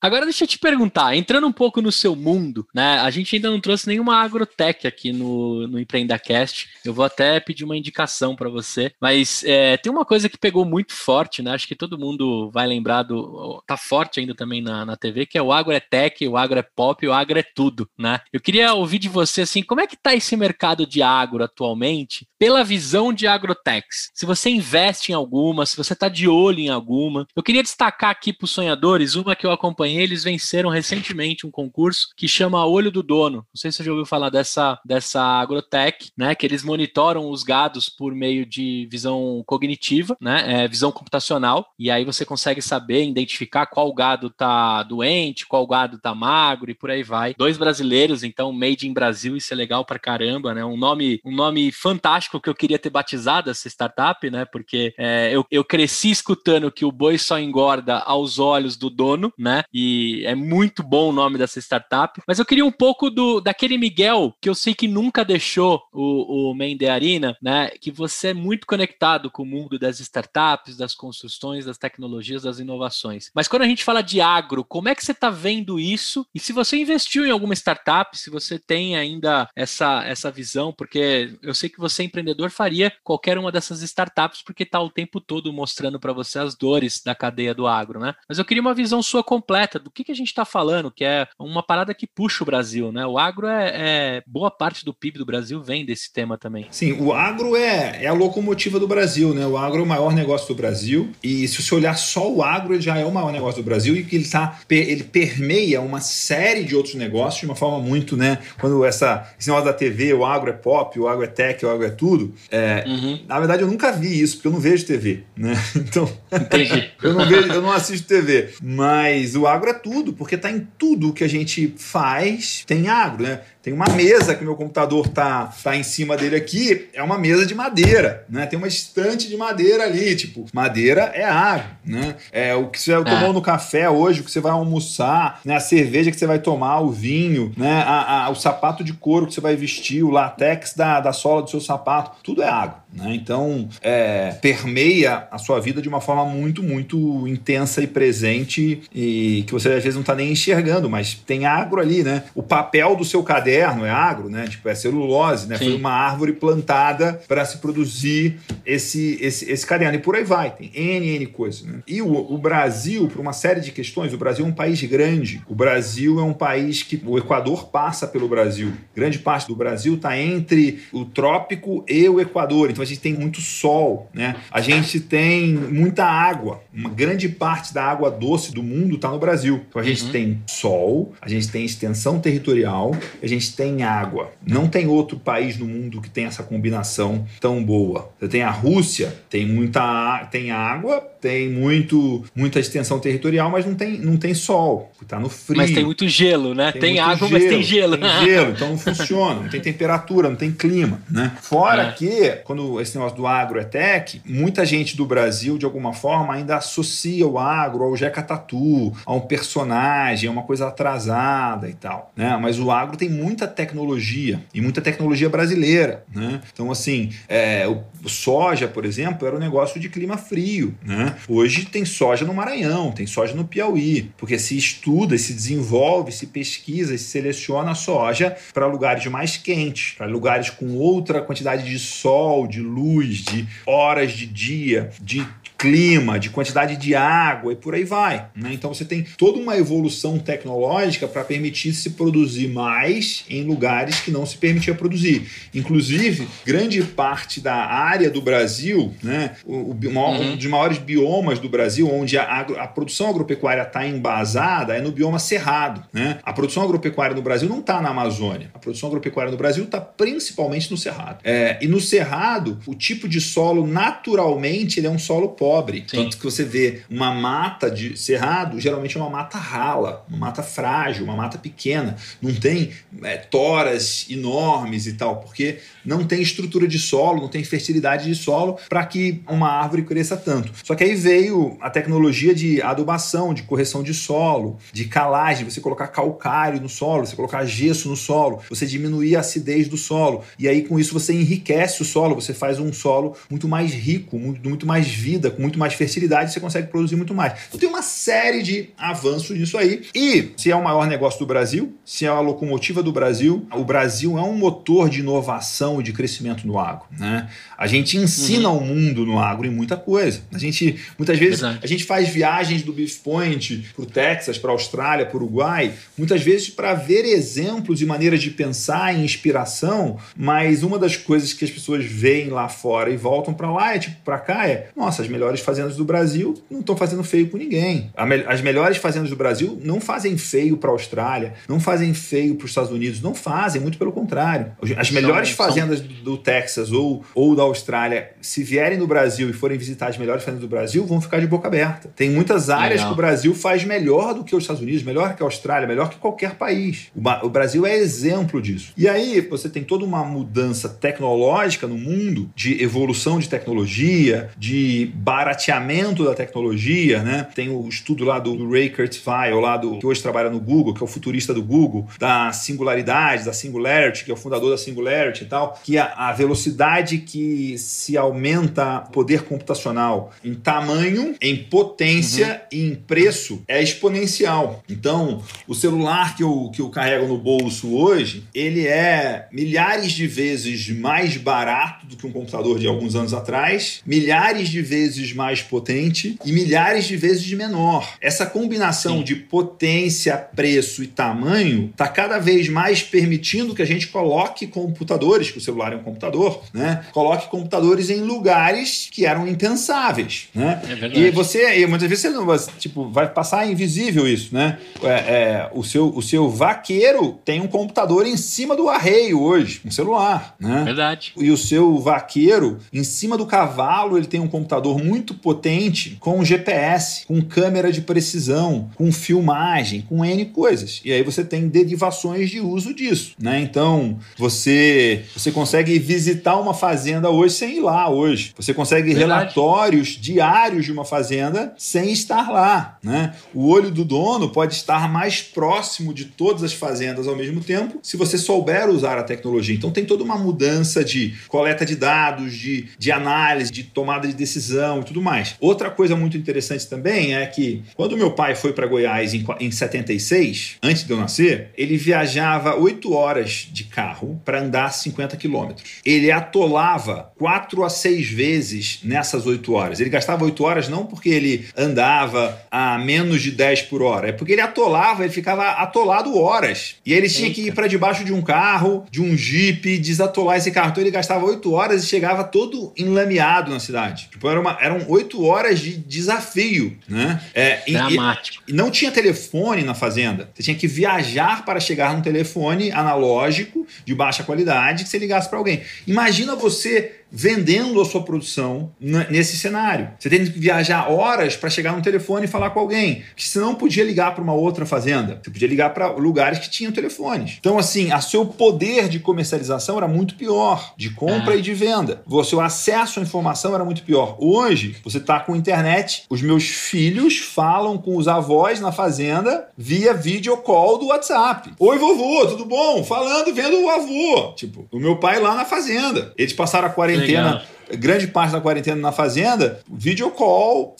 Agora deixa eu te perguntar, entrando um pouco no seu mundo, né? A gente ainda não trouxe nenhuma agrotech aqui no, no EmpreendaCast. Eu vou até pedir uma indicação para você, mas é, tem uma coisa que pegou muito forte, né? Acho que todo mundo vai lembrar do. tá forte ainda também na, na TV, que é o agro é tech, o agro é pop, o agro é tudo, né? Eu queria ouvir de você assim, como é que tá esse mercado de agro atualmente, pela visão de agrotechs? Se você investe em alguma, se você tá de olho em alguma. Eu queria destacar aqui para os sonhadores uma que eu acompanhei acompanhei, eles venceram recentemente um concurso que chama Olho do Dono. Não sei se você já ouviu falar dessa, dessa agrotech, né? Que eles monitoram os gados por meio de visão cognitiva, né? É, visão computacional. E aí você consegue saber, identificar qual gado tá doente, qual gado tá magro e por aí vai. Dois brasileiros, então, made in Brasil, isso é legal pra caramba, né? Um nome, um nome fantástico que eu queria ter batizado essa startup, né? Porque é, eu, eu cresci escutando que o boi só engorda aos olhos do dono, né? E e é muito bom o nome dessa startup. Mas eu queria um pouco do daquele Miguel que eu sei que nunca deixou o, o Mende Arena, né? Que você é muito conectado com o mundo das startups, das construções, das tecnologias, das inovações. Mas quando a gente fala de agro, como é que você está vendo isso? E se você investiu em alguma startup, se você tem ainda essa, essa visão, porque eu sei que você, empreendedor, faria qualquer uma dessas startups, porque está o tempo todo mostrando para você as dores da cadeia do agro, né? Mas eu queria uma visão sua completa completa do que, que a gente está falando, que é uma parada que puxa o Brasil, né? O agro é, é, boa parte do PIB do Brasil vem desse tema também. Sim, o agro é, é a locomotiva do Brasil, né? O agro é o maior negócio do Brasil e se você olhar só o agro, ele já é o maior negócio do Brasil e que ele tá, ele permeia uma série de outros negócios de uma forma muito, né? Quando essa esse negócio da TV, o agro é pop, o agro é tech, o agro é tudo. É, uhum. Na verdade, eu nunca vi isso porque eu não vejo TV, né? Então, Entendi. eu não vejo, eu não assisto TV, mas o agro é tudo, porque está em tudo que a gente faz, tem agro, né? Tem uma mesa que meu computador tá, tá em cima dele aqui, é uma mesa de madeira, né? Tem uma estante de madeira ali, tipo, madeira é agro, né? É o que você é. tomou no café hoje, o que você vai almoçar, né? A cerveja que você vai tomar, o vinho, né? A, a, o sapato de couro que você vai vestir, o latex da, da sola do seu sapato, tudo é agro, né? Então, é, permeia a sua vida de uma forma muito, muito intensa e presente e que você às vezes não está nem enxergando, mas tem agro ali, né? O papel do seu caderno caderno, é agro, né? Tipo, é celulose, né? Sim. Foi uma árvore plantada para se produzir esse, esse, esse caderno. E por aí vai, tem N, N coisas. Né? E o, o Brasil, por uma série de questões, o Brasil é um país grande. O Brasil é um país que o Equador passa pelo Brasil. Grande parte do Brasil está entre o trópico e o Equador. Então a gente tem muito sol, né? A gente tem muita água. Uma grande parte da água doce do mundo está no Brasil. Então a gente uhum. tem sol, a gente tem extensão territorial, a gente gente tem água. Não tem outro país no mundo que tem essa combinação tão boa. Você tem a Rússia, tem muita tem água, tem muito muita extensão territorial, mas não tem, não tem sol, está no frio. Mas tem muito gelo, né? Tem, tem água, gelo, mas tem gelo. Tem gelo, então não funciona, não tem temperatura, não tem clima, né? Fora é. que, quando esse negócio do agro é tech, muita gente do Brasil, de alguma forma, ainda associa o agro ao Jeca Tatu, a um personagem, a uma coisa atrasada e tal, né? Mas o agro tem muita tecnologia e muita tecnologia brasileira. Né? Então, assim, é, o soja, por exemplo, era um negócio de clima frio. Né? Né? Hoje tem soja no Maranhão, tem soja no Piauí, porque se estuda, se desenvolve, se pesquisa, se seleciona a soja para lugares mais quentes, para lugares com outra quantidade de sol, de luz, de horas de dia, de clima, de quantidade de água e por aí vai. Né? Então você tem toda uma evolução tecnológica para permitir se produzir mais em lugares que não se permitia produzir. Inclusive, grande parte da área do Brasil, né, o, o maior, uhum. um dos maiores biomas do Brasil, onde a, a produção agropecuária está embasada, é no bioma cerrado. Né? A produção agropecuária no Brasil não está na Amazônia. A produção agropecuária no Brasil está principalmente no cerrado. É, e no cerrado, o tipo de solo, naturalmente, ele é um solo pobre pobre. Sim. Tanto que você vê uma mata de cerrado, geralmente é uma mata rala, uma mata frágil, uma mata pequena. Não tem é, toras enormes e tal, porque não tem estrutura de solo, não tem fertilidade de solo para que uma árvore cresça tanto. Só que aí veio a tecnologia de adubação, de correção de solo, de calagem, você colocar calcário no solo, você colocar gesso no solo, você diminuir a acidez do solo. E aí com isso você enriquece o solo, você faz um solo muito mais rico, muito, muito mais vida, com muito mais fertilidade, você consegue produzir muito mais. Então tem uma série de avanços nisso aí. E se é o maior negócio do Brasil, se é a locomotiva do Brasil, o Brasil é um motor de inovação e de crescimento no agro. Né? A gente ensina uhum. o mundo no agro em muita coisa. A gente, muitas vezes, Verdade. a gente faz viagens do Beef Point para o Texas, para a Austrália, para o Uruguai, muitas vezes para ver exemplos e maneiras de pensar e inspiração, mas uma das coisas que as pessoas veem lá fora e voltam para lá, é tipo, para cá, é, nossa, as melhores melhores fazendas do Brasil não estão fazendo feio com ninguém. As melhores fazendas do Brasil não fazem feio para a Austrália, não fazem feio para os Estados Unidos, não fazem, muito pelo contrário. As melhores são, fazendas são... do Texas ou, ou da Austrália, se vierem no Brasil e forem visitar as melhores fazendas do Brasil, vão ficar de boca aberta. Tem muitas áreas Legal. que o Brasil faz melhor do que os Estados Unidos, melhor que a Austrália, melhor que qualquer país. O, o Brasil é exemplo disso. E aí você tem toda uma mudança tecnológica no mundo, de evolução de tecnologia, de barateamento da tecnologia, né? Tem o estudo lá do Ray Kurzweil, lá do que hoje trabalha no Google, que é o futurista do Google, da singularidade, da Singularity, que é o fundador da Singularity e tal, que a, a velocidade que se aumenta poder computacional em tamanho, em potência uhum. e em preço é exponencial. Então, o celular que eu, que eu carrego no bolso hoje, ele é milhares de vezes mais barato do que um computador de alguns anos atrás, milhares de vezes vezes mais potente e milhares de vezes menor. Essa combinação Sim. de potência, preço e tamanho está cada vez mais permitindo que a gente coloque computadores, que o celular é um computador, né? Coloque computadores em lugares que eram impensáveis, né? É verdade. E você, e muitas vezes você não vai, tipo, vai passar invisível isso, né? É, é, o, seu, o seu vaqueiro tem um computador em cima do arreio hoje, um celular, né? Verdade. E o seu vaqueiro, em cima do cavalo, ele tem um computador muito muito potente com GPS, com câmera de precisão, com filmagem, com N coisas. E aí você tem derivações de uso disso, né? Então, você você consegue visitar uma fazenda hoje sem ir lá hoje. Você consegue Verdade. relatórios diários de uma fazenda sem estar lá, né? O olho do dono pode estar mais próximo de todas as fazendas ao mesmo tempo, se você souber usar a tecnologia. Então tem toda uma mudança de coleta de dados, de, de análise, de tomada de decisão, tudo mais. Outra coisa muito interessante também é que quando meu pai foi para Goiás em, em 76, antes de eu nascer, ele viajava 8 horas de carro para andar 50 quilômetros. Ele atolava 4 a 6 vezes nessas 8 horas. Ele gastava 8 horas não porque ele andava a menos de 10 por hora, é porque ele atolava, ele ficava atolado horas. E ele tinha que ir para debaixo de um carro, de um jipe, desatolar esse carro. Então ele gastava 8 horas e chegava todo enlameado na cidade. Tipo, era uma, era um oito horas de desafio, né? É, Dramático. E, e, não tinha telefone na fazenda. Você tinha que viajar para chegar num telefone analógico de baixa qualidade que você ligasse para alguém. Imagina você vendendo a sua produção nesse cenário. Você tem que viajar horas para chegar no telefone e falar com alguém, que você não podia ligar para uma outra fazenda. Você podia ligar para lugares que tinham telefones. Então, assim, a seu poder de comercialização era muito pior, de compra ah. e de venda. O seu acesso à informação era muito pior. Hoje, você está com internet, os meus filhos falam com os avós na fazenda via video call do WhatsApp. Oi, vovô, tudo bom? Falando, vendo o avô. Tipo, o meu pai lá na fazenda. Eles passaram a quarentena quarentena grande parte da quarentena na fazenda, video call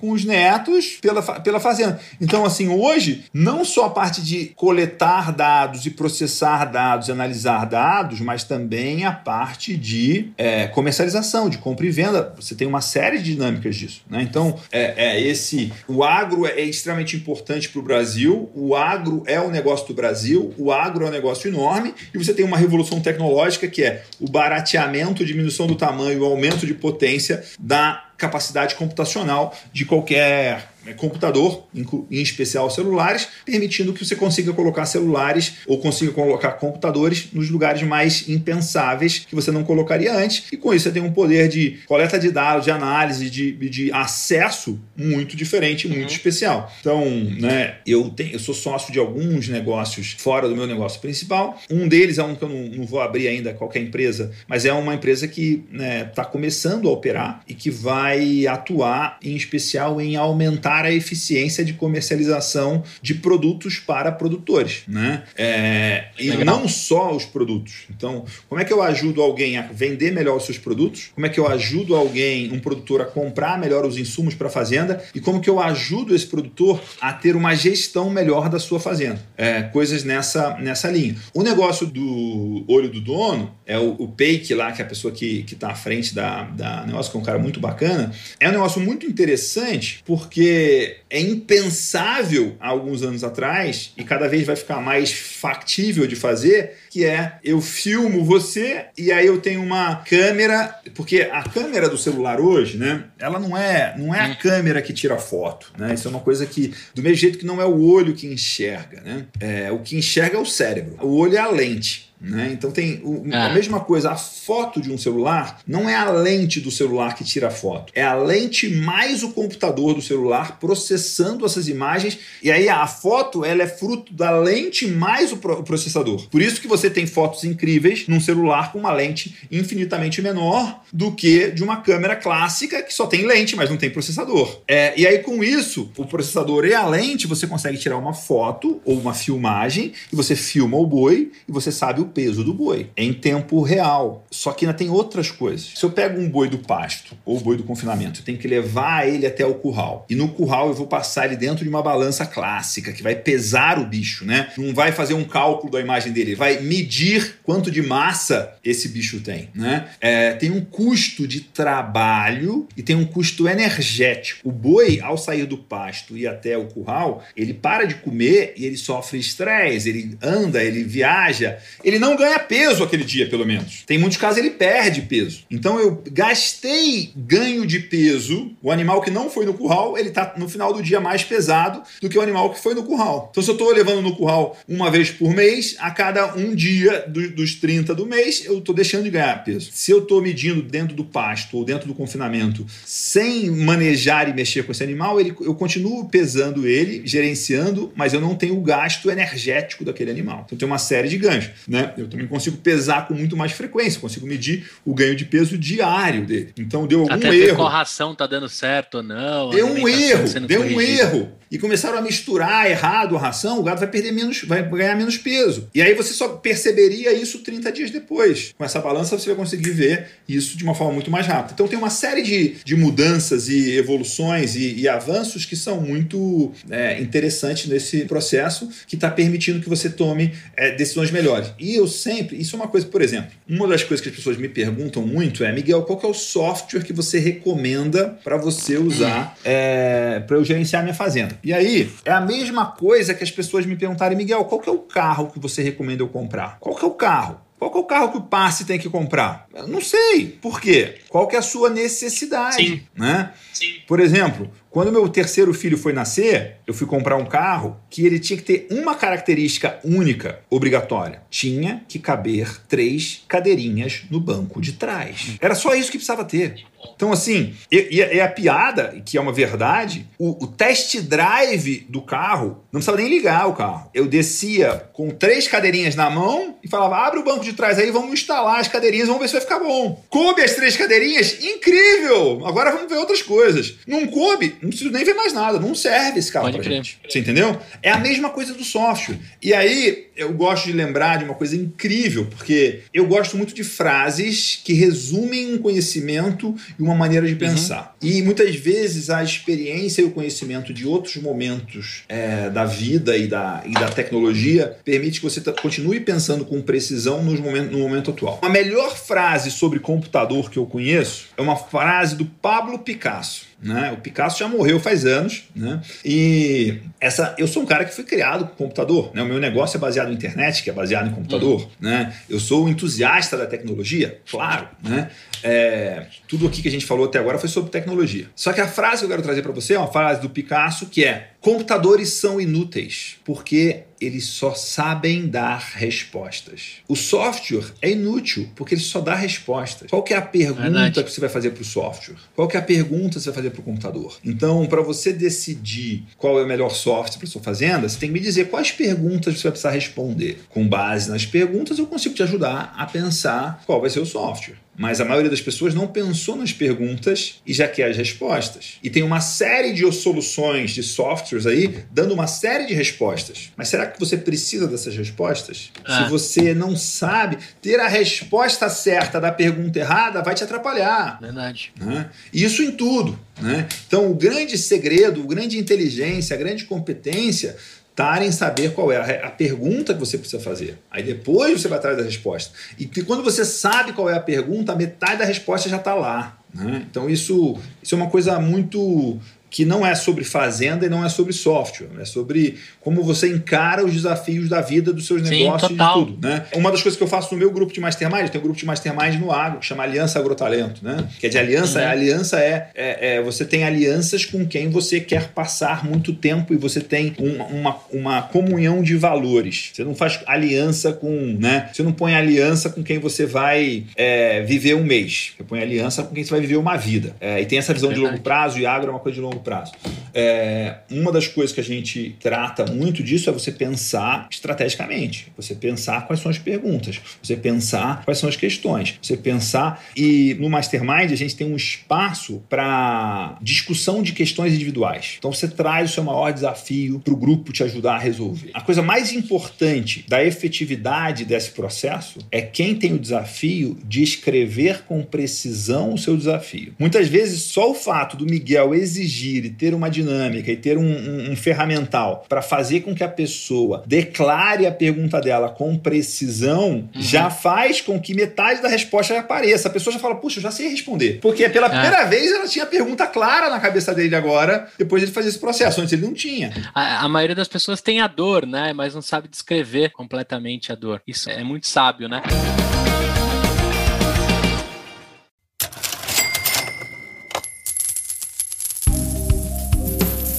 com os netos pela, pela fazenda. Então, assim, hoje, não só a parte de coletar dados e processar dados analisar dados, mas também a parte de é, comercialização, de compra e venda. Você tem uma série de dinâmicas disso. Né? Então, é, é esse. O agro é extremamente importante para o Brasil, o agro é o negócio do Brasil, o agro é um negócio enorme, e você tem uma revolução tecnológica que é o barateamento, diminuição do tamanho, o aumento de potência da capacidade computacional de qualquer computador, em especial celulares, permitindo que você consiga colocar celulares ou consiga colocar computadores nos lugares mais impensáveis que você não colocaria antes. E com isso você tem um poder de coleta de dados, de análise, de, de acesso muito diferente, muito uhum. especial. Então, né, eu, tenho, eu sou sócio de alguns negócios fora do meu negócio principal. Um deles é um que eu não, não vou abrir ainda qualquer empresa, mas é uma empresa que está né, tá começando a operar e que vai atuar em especial em aumentar aumentar a eficiência de comercialização de produtos para produtores, né? É, e não só os produtos. Então, como é que eu ajudo alguém a vender melhor os seus produtos? Como é que eu ajudo alguém, um produtor, a comprar melhor os insumos para a fazenda? E como que eu ajudo esse produtor a ter uma gestão melhor da sua fazenda? É, coisas nessa, nessa linha. O negócio do olho do dono é o, o Peik lá, que é a pessoa que está à frente da, da negócio, que é um cara muito bacana. É um negócio muito interessante porque é impensável há alguns anos atrás e cada vez vai ficar mais factível de fazer, que é eu filmo você e aí eu tenho uma câmera, porque a câmera do celular hoje, né, ela não é, não é a hum. câmera que tira foto, né? Isso é uma coisa que do mesmo jeito que não é o olho que enxerga, né? É, o que enxerga é o cérebro. O olho é a lente. Né? Então tem o, a ah. mesma coisa, a foto de um celular não é a lente do celular que tira a foto, é a lente mais o computador do celular processando essas imagens e aí a foto ela é fruto da lente mais o, o processador. Por isso que você tem fotos incríveis num celular com uma lente infinitamente menor do que de uma câmera clássica que só tem lente, mas não tem processador. É, e aí com isso, o processador e a lente você consegue tirar uma foto ou uma filmagem e você filma o boi e você sabe o peso do boi em tempo real. Só que ainda tem outras coisas. Se eu pego um boi do pasto ou boi do confinamento, eu tenho que levar ele até o curral. E no curral eu vou passar ele dentro de uma balança clássica que vai pesar o bicho, né? Não vai fazer um cálculo da imagem dele, vai medir quanto de massa esse bicho tem, né? É, tem um custo de trabalho e tem um custo energético. O boi, ao sair do pasto e até o curral, ele para de comer e ele sofre estresse, ele anda, ele viaja, ele não ganha peso aquele dia, pelo menos. Tem muitos casos ele perde peso. Então eu gastei ganho de peso. O animal que não foi no curral, ele tá no final do dia mais pesado do que o animal que foi no curral. Então se eu estou levando no curral uma vez por mês, a cada um dia do, dos 30 do mês, eu estou deixando de ganhar peso. Se eu estou medindo dentro do pasto ou dentro do confinamento, sem manejar e mexer com esse animal, ele, eu continuo pesando ele, gerenciando, mas eu não tenho o gasto energético daquele animal. Então tem uma série de ganhos, né? Eu também consigo pesar com muito mais frequência, consigo medir o ganho de peso diário dele. Então deu algum Até erro. Qual a ração tá dando certo ou não? Deu um erro, deu um erro. E começaram a misturar errado a ração, o gado vai perder menos, vai ganhar menos peso. E aí você só perceberia isso 30 dias depois. Com essa balança você vai conseguir ver isso de uma forma muito mais rápida. Então tem uma série de, de mudanças e evoluções e, e avanços que são muito é, interessantes nesse processo que está permitindo que você tome é, decisões melhores. E eu sempre, isso é uma coisa, por exemplo, uma das coisas que as pessoas me perguntam muito é, Miguel, qual é o software que você recomenda para você usar é, para eu gerenciar minha fazenda? E aí, é a mesma coisa que as pessoas me perguntarem, Miguel, qual que é o carro que você recomenda eu comprar? Qual que é o carro? Qual que é o carro que o passe tem que comprar? Eu não sei. Por quê? Qual que é a sua necessidade? Sim. Né? Sim. Por exemplo, quando meu terceiro filho foi nascer, eu fui comprar um carro que ele tinha que ter uma característica única, obrigatória. Tinha que caber três cadeirinhas no banco de trás. Era só isso que precisava ter. Então, assim, e, e a piada, que é uma verdade, o, o, test drive do carro, não precisava nem ligar o carro. Eu descia com três cadeirinhas na mão e falava: abre o banco de trás aí, vamos instalar as cadeirinhas, vamos ver se vai ficar bom. Coube as três cadeirinhas? Incrível! Agora vamos ver outras coisas. Não coube? Não preciso nem ver mais nada. Não serve esse carro Pode pra crer. gente. Você entendeu? É a mesma coisa do software. E aí, eu gosto de lembrar de uma coisa incrível, porque eu gosto muito de frases que resumem um conhecimento e uma maneira de pensar. Uhum. E muitas vezes a experiência e o conhecimento de outros momentos é, da vida e da, e da tecnologia permite que você continue pensando com precisão nos momentos, no momento atual. A melhor frase sobre computador que eu conheço é uma frase do Pablo Picasso. Né? O Picasso já morreu faz anos, né? E essa, eu sou um cara que foi criado com computador, né? O meu negócio é baseado na internet, que é baseado em computador, uhum. né? Eu sou um entusiasta da tecnologia, claro, né? É, tudo aqui que a gente falou até agora foi sobre tecnologia. Só que a frase que eu quero trazer para você é uma frase do Picasso que é: computadores são inúteis porque eles só sabem dar respostas. O software é inútil porque ele só dá respostas. Qual que é a pergunta Verdade. que você vai fazer para o software? Qual que é a pergunta que você vai fazer para o computador? Então, para você decidir qual é o melhor software para sua fazenda, você tem que me dizer quais perguntas você vai precisar responder. Com base nas perguntas, eu consigo te ajudar a pensar qual vai ser o software. Mas a maioria das pessoas não pensou nas perguntas e já quer as respostas. E tem uma série de soluções de softwares aí dando uma série de respostas. Mas será que você precisa dessas respostas? Ah. Se você não sabe, ter a resposta certa da pergunta errada vai te atrapalhar. Verdade. Né? Isso em tudo. Né? Então, o grande segredo, a grande inteligência, a grande competência estar em saber qual é a, a, pergunta que você precisa fazer. Aí depois você vai atrás da resposta. E quando você sabe qual é a pergunta, a metade da resposta já está lá. Né? Então isso, isso é uma coisa muito que não é sobre fazenda e não é sobre software, é sobre como você encara os desafios da vida dos seus negócios Sim, total. e tudo. Né? Uma das coisas que eu faço no meu grupo de Mastermind, tem um grupo de Mastermind no agro, que chama Aliança Agrotalento, né? que é de aliança, uhum. aliança é, é, é, você tem alianças com quem você quer passar muito tempo e você tem uma, uma, uma comunhão de valores. Você não faz aliança com, né? Você não põe aliança com quem você vai é, viver um mês. Você põe aliança com quem você vai viver uma vida. É, e tem essa visão de longo prazo e agro é uma coisa de longo prazo. É, uma das coisas que a gente trata muito disso é você pensar estrategicamente, você pensar quais são as perguntas, você pensar quais são as questões, você pensar e no Mastermind a gente tem um espaço para discussão de questões individuais. Então você traz o seu maior desafio para o grupo te ajudar a resolver. A coisa mais importante da efetividade desse processo é quem tem o desafio de escrever com precisão o seu desafio. Muitas vezes só o fato do Miguel exigir e ter uma dinâmica e ter um, um, um ferramental para fazer com que a pessoa declare a pergunta dela com precisão, uhum. já faz com que metade da resposta apareça. A pessoa já fala, puxa, eu já sei responder. Porque pela é. primeira vez ela tinha a pergunta clara na cabeça dele agora, depois de fazer esse processo. Antes ele não tinha. A, a maioria das pessoas tem a dor, né? Mas não sabe descrever completamente a dor. Isso é muito sábio, né?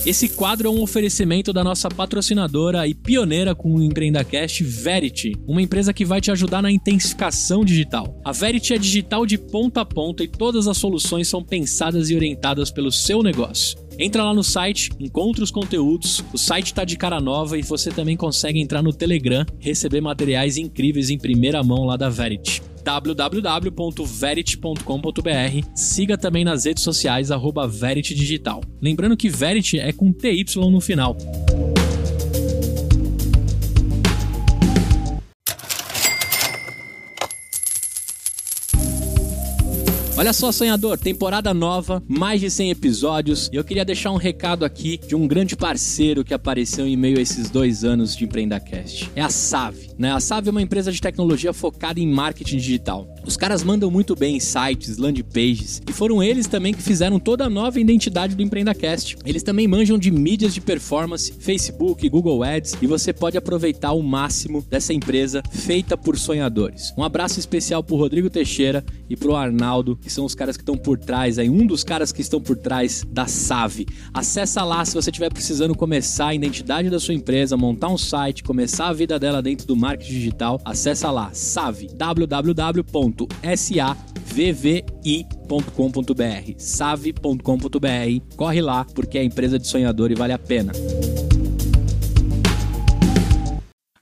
Esse quadro é um oferecimento da nossa patrocinadora e pioneira com o EmpreendaCast, Verity, uma empresa que vai te ajudar na intensificação digital. A Verity é digital de ponta a ponta e todas as soluções são pensadas e orientadas pelo seu negócio. Entra lá no site, encontra os conteúdos, o site está de cara nova e você também consegue entrar no Telegram, receber materiais incríveis em primeira mão lá da Verity www.verity.com.br. Siga também nas redes sociais arroba Verity Digital. Lembrando que Verity é com TY no final. Olha só, sonhador, temporada nova, mais de 100 episódios. E eu queria deixar um recado aqui de um grande parceiro que apareceu em meio a esses dois anos de EmpreendaCast. É a Save. Né? A Save é uma empresa de tecnologia focada em marketing digital. Os caras mandam muito bem em sites, landing pages, e foram eles também que fizeram toda a nova identidade do EmpreendaCast. Eles também manjam de mídias de performance, Facebook, Google Ads, e você pode aproveitar o máximo dessa empresa feita por sonhadores. Um abraço especial pro Rodrigo Teixeira e pro Arnaldo, que são os caras que estão por trás aí, um dos caras que estão por trás da Save. Acessa lá se você estiver precisando começar a identidade da sua empresa, montar um site, começar a vida dela dentro do marketing digital. Acessa lá, Save, www.savvi.com.br, save.com.br. Corre lá porque é empresa de sonhador e vale a pena.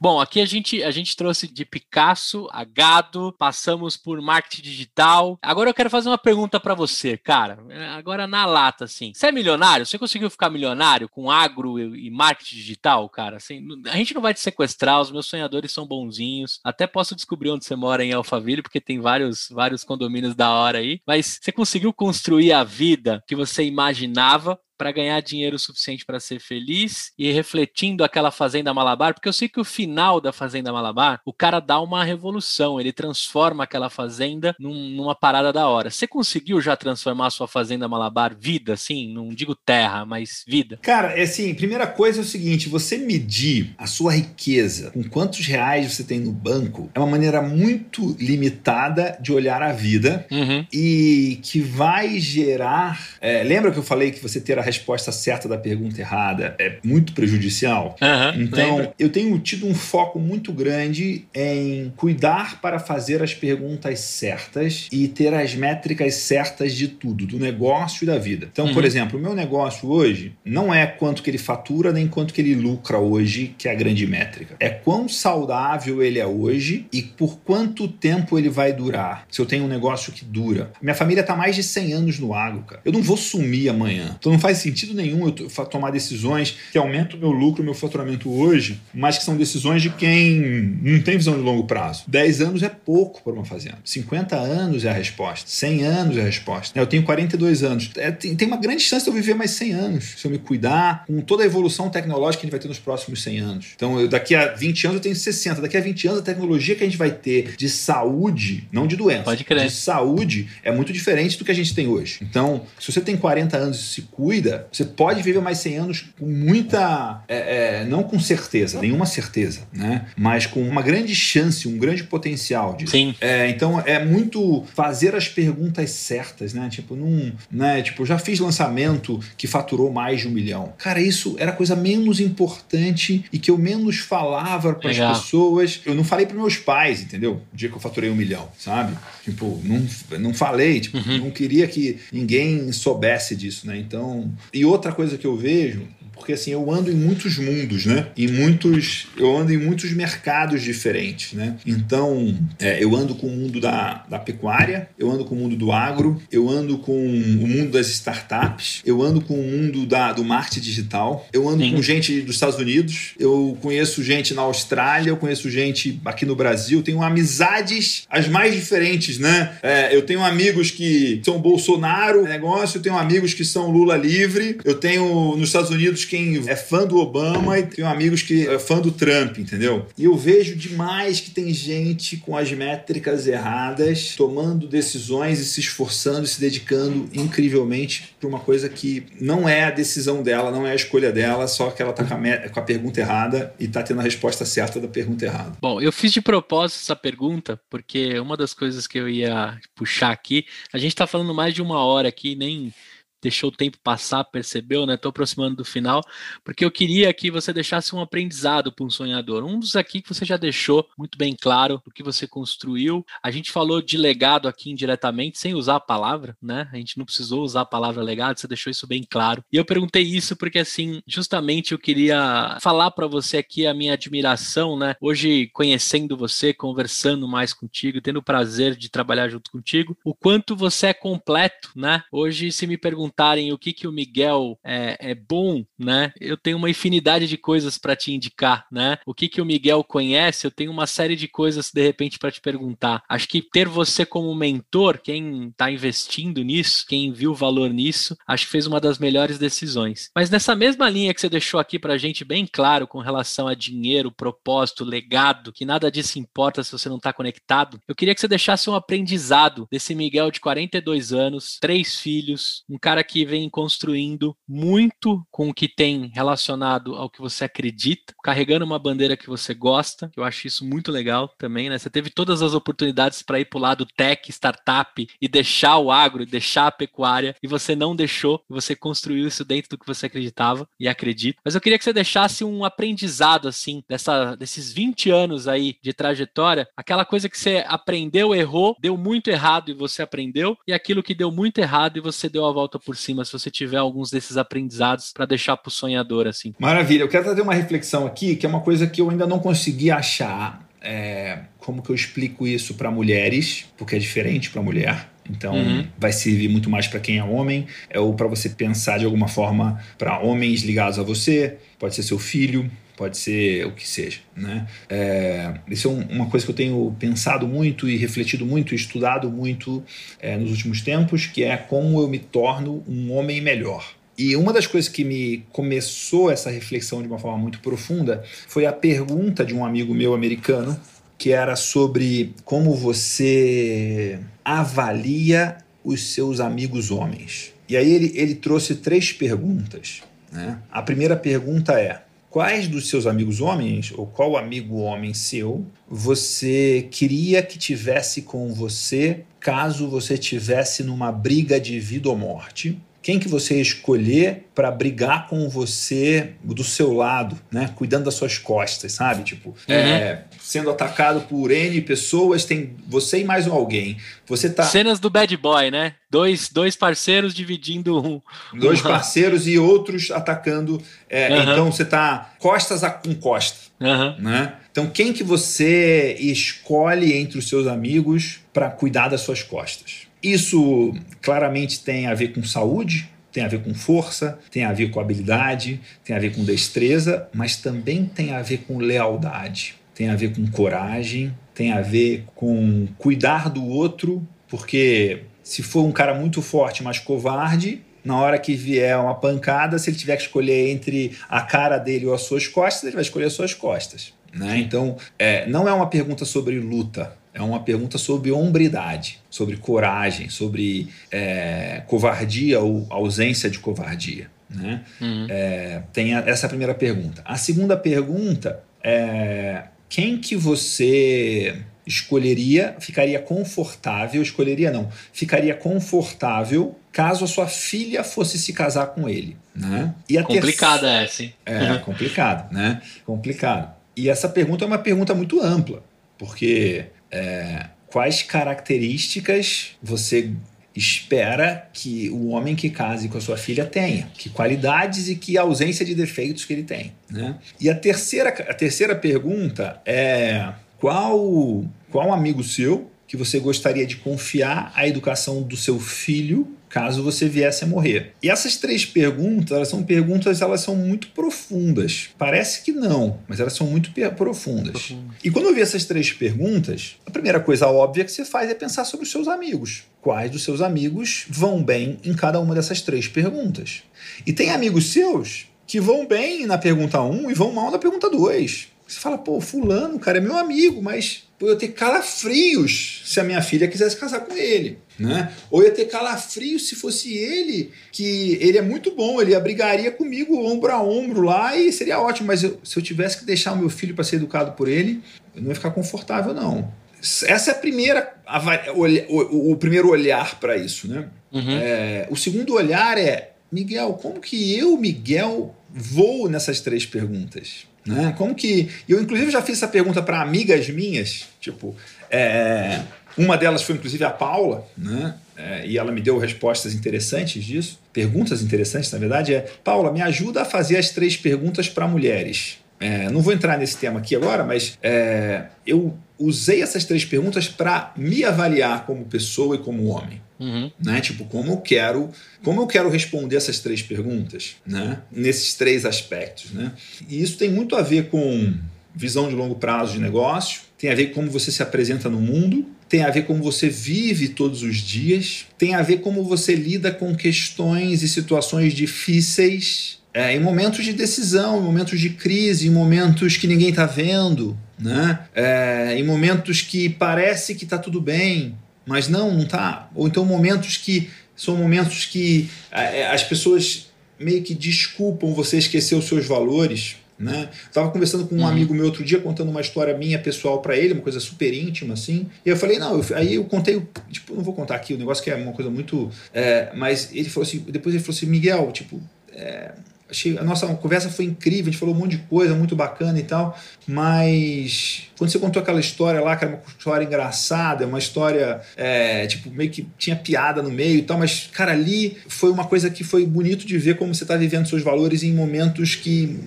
Bom, aqui a gente, a gente trouxe de Picasso a gado, passamos por marketing digital. Agora eu quero fazer uma pergunta para você, cara. Agora na lata, assim. Você é milionário? Você conseguiu ficar milionário com agro e marketing digital, cara? Assim, a gente não vai te sequestrar, os meus sonhadores são bonzinhos. Até posso descobrir onde você mora em Alphaville, porque tem vários, vários condomínios da hora aí. Mas você conseguiu construir a vida que você imaginava para ganhar dinheiro suficiente para ser feliz e refletindo aquela Fazenda Malabar, porque eu sei que o final da Fazenda Malabar, o cara dá uma revolução, ele transforma aquela fazenda num, numa parada da hora. Você conseguiu já transformar a sua Fazenda Malabar vida, assim? Não digo terra, mas vida? Cara, é assim, primeira coisa é o seguinte, você medir a sua riqueza com quantos reais você tem no banco é uma maneira muito limitada de olhar a vida uhum. e que vai gerar... É, lembra que eu falei que você ter a resposta certa da pergunta errada é muito prejudicial. Uhum, então, lembra. eu tenho tido um foco muito grande em cuidar para fazer as perguntas certas e ter as métricas certas de tudo, do negócio e da vida. Então, uhum. por exemplo, o meu negócio hoje não é quanto que ele fatura nem quanto que ele lucra hoje, que é a grande métrica. É quão saudável ele é hoje e por quanto tempo ele vai durar. Se eu tenho um negócio que dura. Minha família está mais de 100 anos no agro, cara. Eu não vou sumir amanhã. Então não faz sentido nenhum eu tomar decisões que aumentam o meu lucro, o meu faturamento hoje, mas que são decisões de quem não tem visão de longo prazo. 10 anos é pouco para uma fazenda. 50 anos é a resposta. 100 anos é a resposta. Eu tenho 42 anos. É, tem, tem uma grande chance de eu viver mais 100 anos, se eu me cuidar, com toda a evolução tecnológica que a gente vai ter nos próximos 100 anos. Então, eu, daqui a 20 anos eu tenho 60. Daqui a 20 anos a tecnologia que a gente vai ter de saúde, não de doença, Pode crer. de saúde, é muito diferente do que a gente tem hoje. Então, se você tem 40 anos e se cuida, você pode viver mais 100 anos com muita. É, é, não com certeza, nenhuma certeza, né? Mas com uma grande chance, um grande potencial disso. Sim. É, então é muito fazer as perguntas certas, né? Tipo, num, né? Tipo, já fiz lançamento que faturou mais de um milhão. Cara, isso era a coisa menos importante e que eu menos falava para as pessoas. Eu não falei para meus pais, entendeu? O dia que eu faturei um milhão, sabe? Tipo, não, não falei, tipo, uhum. não queria que ninguém soubesse disso, né? Então, e outra coisa que eu vejo porque assim, eu ando em muitos mundos, né? Em muitos, eu ando em muitos mercados diferentes, né? Então, é, eu ando com o mundo da, da pecuária, eu ando com o mundo do agro, eu ando com o mundo das startups, eu ando com o mundo da, do marketing digital, eu ando Sim. com gente dos Estados Unidos, eu conheço gente na Austrália, eu conheço gente aqui no Brasil, tenho amizades as mais diferentes, né? É, eu tenho amigos que são Bolsonaro negócio, eu tenho amigos que são Lula livre, eu tenho nos Estados Unidos quem é fã do Obama e tenho amigos que é fã do Trump, entendeu? E eu vejo demais que tem gente com as métricas erradas, tomando decisões e se esforçando e se dedicando incrivelmente para uma coisa que não é a decisão dela, não é a escolha dela, só que ela tá com a, com a pergunta errada e tá tendo a resposta certa da pergunta errada. Bom, eu fiz de propósito essa pergunta porque uma das coisas que eu ia puxar aqui, a gente tá falando mais de uma hora aqui, nem deixou o tempo passar, percebeu, né? Estou aproximando do final, porque eu queria que você deixasse um aprendizado para um sonhador. Um dos aqui que você já deixou muito bem claro o que você construiu. A gente falou de legado aqui indiretamente, sem usar a palavra, né? A gente não precisou usar a palavra legado, você deixou isso bem claro. E eu perguntei isso porque, assim, justamente eu queria falar para você aqui a minha admiração, né? Hoje, conhecendo você, conversando mais contigo, tendo o prazer de trabalhar junto contigo, o quanto você é completo, né? Hoje, se me perguntar perguntarem o que, que o Miguel é, é bom, né? Eu tenho uma infinidade de coisas para te indicar, né? O que, que o Miguel conhece, eu tenho uma série de coisas de repente para te perguntar. Acho que ter você como mentor, quem está investindo nisso, quem viu valor nisso, acho que fez uma das melhores decisões. Mas nessa mesma linha que você deixou aqui para a gente bem claro com relação a dinheiro, propósito, legado, que nada disso importa se você não está conectado, eu queria que você deixasse um aprendizado desse Miguel de 42 anos, três filhos, um cara cara que vem construindo muito com o que tem relacionado ao que você acredita, carregando uma bandeira que você gosta. Eu acho isso muito legal também, né? Você teve todas as oportunidades para ir para o lado tech, startup e deixar o agro, deixar a pecuária, e você não deixou, você construiu isso dentro do que você acreditava e acredita. Mas eu queria que você deixasse um aprendizado assim dessa desses 20 anos aí de trajetória, aquela coisa que você aprendeu, errou, deu muito errado e você aprendeu, e aquilo que deu muito errado e você deu a volta por por cima, se você tiver alguns desses aprendizados para deixar para o sonhador assim. Maravilha. Eu quero trazer uma reflexão aqui, que é uma coisa que eu ainda não consegui achar. É, como que eu explico isso para mulheres, porque é diferente para mulher. Então, uhum. vai servir muito mais para quem é homem, é, ou para você pensar de alguma forma para homens ligados a você, pode ser seu filho, pode ser o que seja. Né? É, isso é um, uma coisa que eu tenho pensado muito e refletido muito, e estudado muito é, nos últimos tempos, que é como eu me torno um homem melhor. E uma das coisas que me começou essa reflexão de uma forma muito profunda foi a pergunta de um amigo meu americano que era sobre como você avalia os seus amigos homens. E aí ele, ele trouxe três perguntas. Né? A primeira pergunta é: quais dos seus amigos homens, ou qual amigo homem seu, você queria que tivesse com você caso você tivesse numa briga de vida ou morte? Quem que você escolher para brigar com você do seu lado, né? Cuidando das suas costas, sabe? Tipo, uhum. é, sendo atacado por N pessoas, tem você e mais um alguém. Você tá. Cenas do Bad Boy, né? Dois, dois parceiros dividindo um. Dois parceiros e outros atacando. É, uhum. Então você tá costas a, com costa. Uhum. Né? Então, quem que você escolhe entre os seus amigos para cuidar das suas costas? Isso claramente tem a ver com saúde, tem a ver com força, tem a ver com habilidade, tem a ver com destreza, mas também tem a ver com lealdade, tem a ver com coragem, tem a ver com cuidar do outro, porque se for um cara muito forte, mas covarde, na hora que vier uma pancada, se ele tiver que escolher entre a cara dele ou as suas costas, ele vai escolher as suas costas. Né? Então, é, não é uma pergunta sobre luta, é uma pergunta sobre hombridade, sobre coragem, sobre é, covardia ou ausência de covardia. Né? Uhum. É, tem a, essa primeira pergunta. A segunda pergunta é quem que você escolheria, ficaria confortável, escolheria não, ficaria confortável caso a sua filha fosse se casar com ele, né? E a complicada terceira, essa, hein? É, complicado, né? Complicado. E essa pergunta é uma pergunta muito ampla, porque é, quais características você espera que o homem que case com a sua filha tenha, que qualidades e que ausência de defeitos que ele tem. Né? E a terceira, a terceira pergunta é qual, qual amigo seu que você gostaria de confiar a educação do seu filho caso você viesse a morrer? E essas três perguntas, elas são perguntas, elas são muito profundas. Parece que não, mas elas são muito profundas. E quando eu vi essas três perguntas, a primeira coisa óbvia que você faz é pensar sobre os seus amigos. Quais dos seus amigos vão bem em cada uma dessas três perguntas? E tem amigos seus que vão bem na pergunta 1 e vão mal na pergunta 2. Você fala, pô, fulano, cara, é meu amigo, mas pô, eu ter calafrios se a minha filha quisesse casar com ele. Né? Ou ia ter calafrios se fosse ele, que ele é muito bom, ele abrigaria comigo ombro a ombro lá e seria ótimo, mas eu, se eu tivesse que deixar o meu filho para ser educado por ele, eu não ia ficar confortável, não. Essa é a primeira, a, o, o, o, primeiro olhar para isso. Né? Uhum. É, o segundo olhar é, Miguel, como que eu, Miguel, vou nessas três perguntas? Né? Como que. Eu, inclusive, já fiz essa pergunta para amigas minhas, tipo. É, uma delas foi, inclusive, a Paula, né? É, e ela me deu respostas interessantes disso, perguntas interessantes, na verdade, é Paula, me ajuda a fazer as três perguntas para mulheres. É, não vou entrar nesse tema aqui agora, mas é, eu usei essas três perguntas para me avaliar como pessoa e como homem. Uhum. Né? Tipo, como eu quero, como eu quero responder essas três perguntas, né? Nesses três aspectos, né? E isso tem muito a ver com visão de longo prazo de negócio, tem a ver com como você se apresenta no mundo, tem a ver como você vive todos os dias, tem a ver como você lida com questões e situações difíceis é, em momentos de decisão, em momentos de crise, em momentos que ninguém está vendo, né? É, em momentos que parece que está tudo bem, mas não, não tá. Ou então momentos que são momentos que é, as pessoas meio que desculpam você esquecer os seus valores. Né? Tava conversando com um uhum. amigo meu outro dia, contando uma história minha pessoal para ele, uma coisa super íntima, assim. E eu falei, não, eu, aí eu contei, tipo, não vou contar aqui, o negócio que é uma coisa muito. É, mas ele falou assim, depois ele falou assim, Miguel, tipo, é, achei a nossa conversa foi incrível, a gente falou um monte de coisa muito bacana e tal, mas quando você contou aquela história lá, que era uma história engraçada, uma história, é, tipo, meio que tinha piada no meio e tal, mas, cara, ali foi uma coisa que foi bonito de ver como você está vivendo seus valores em momentos que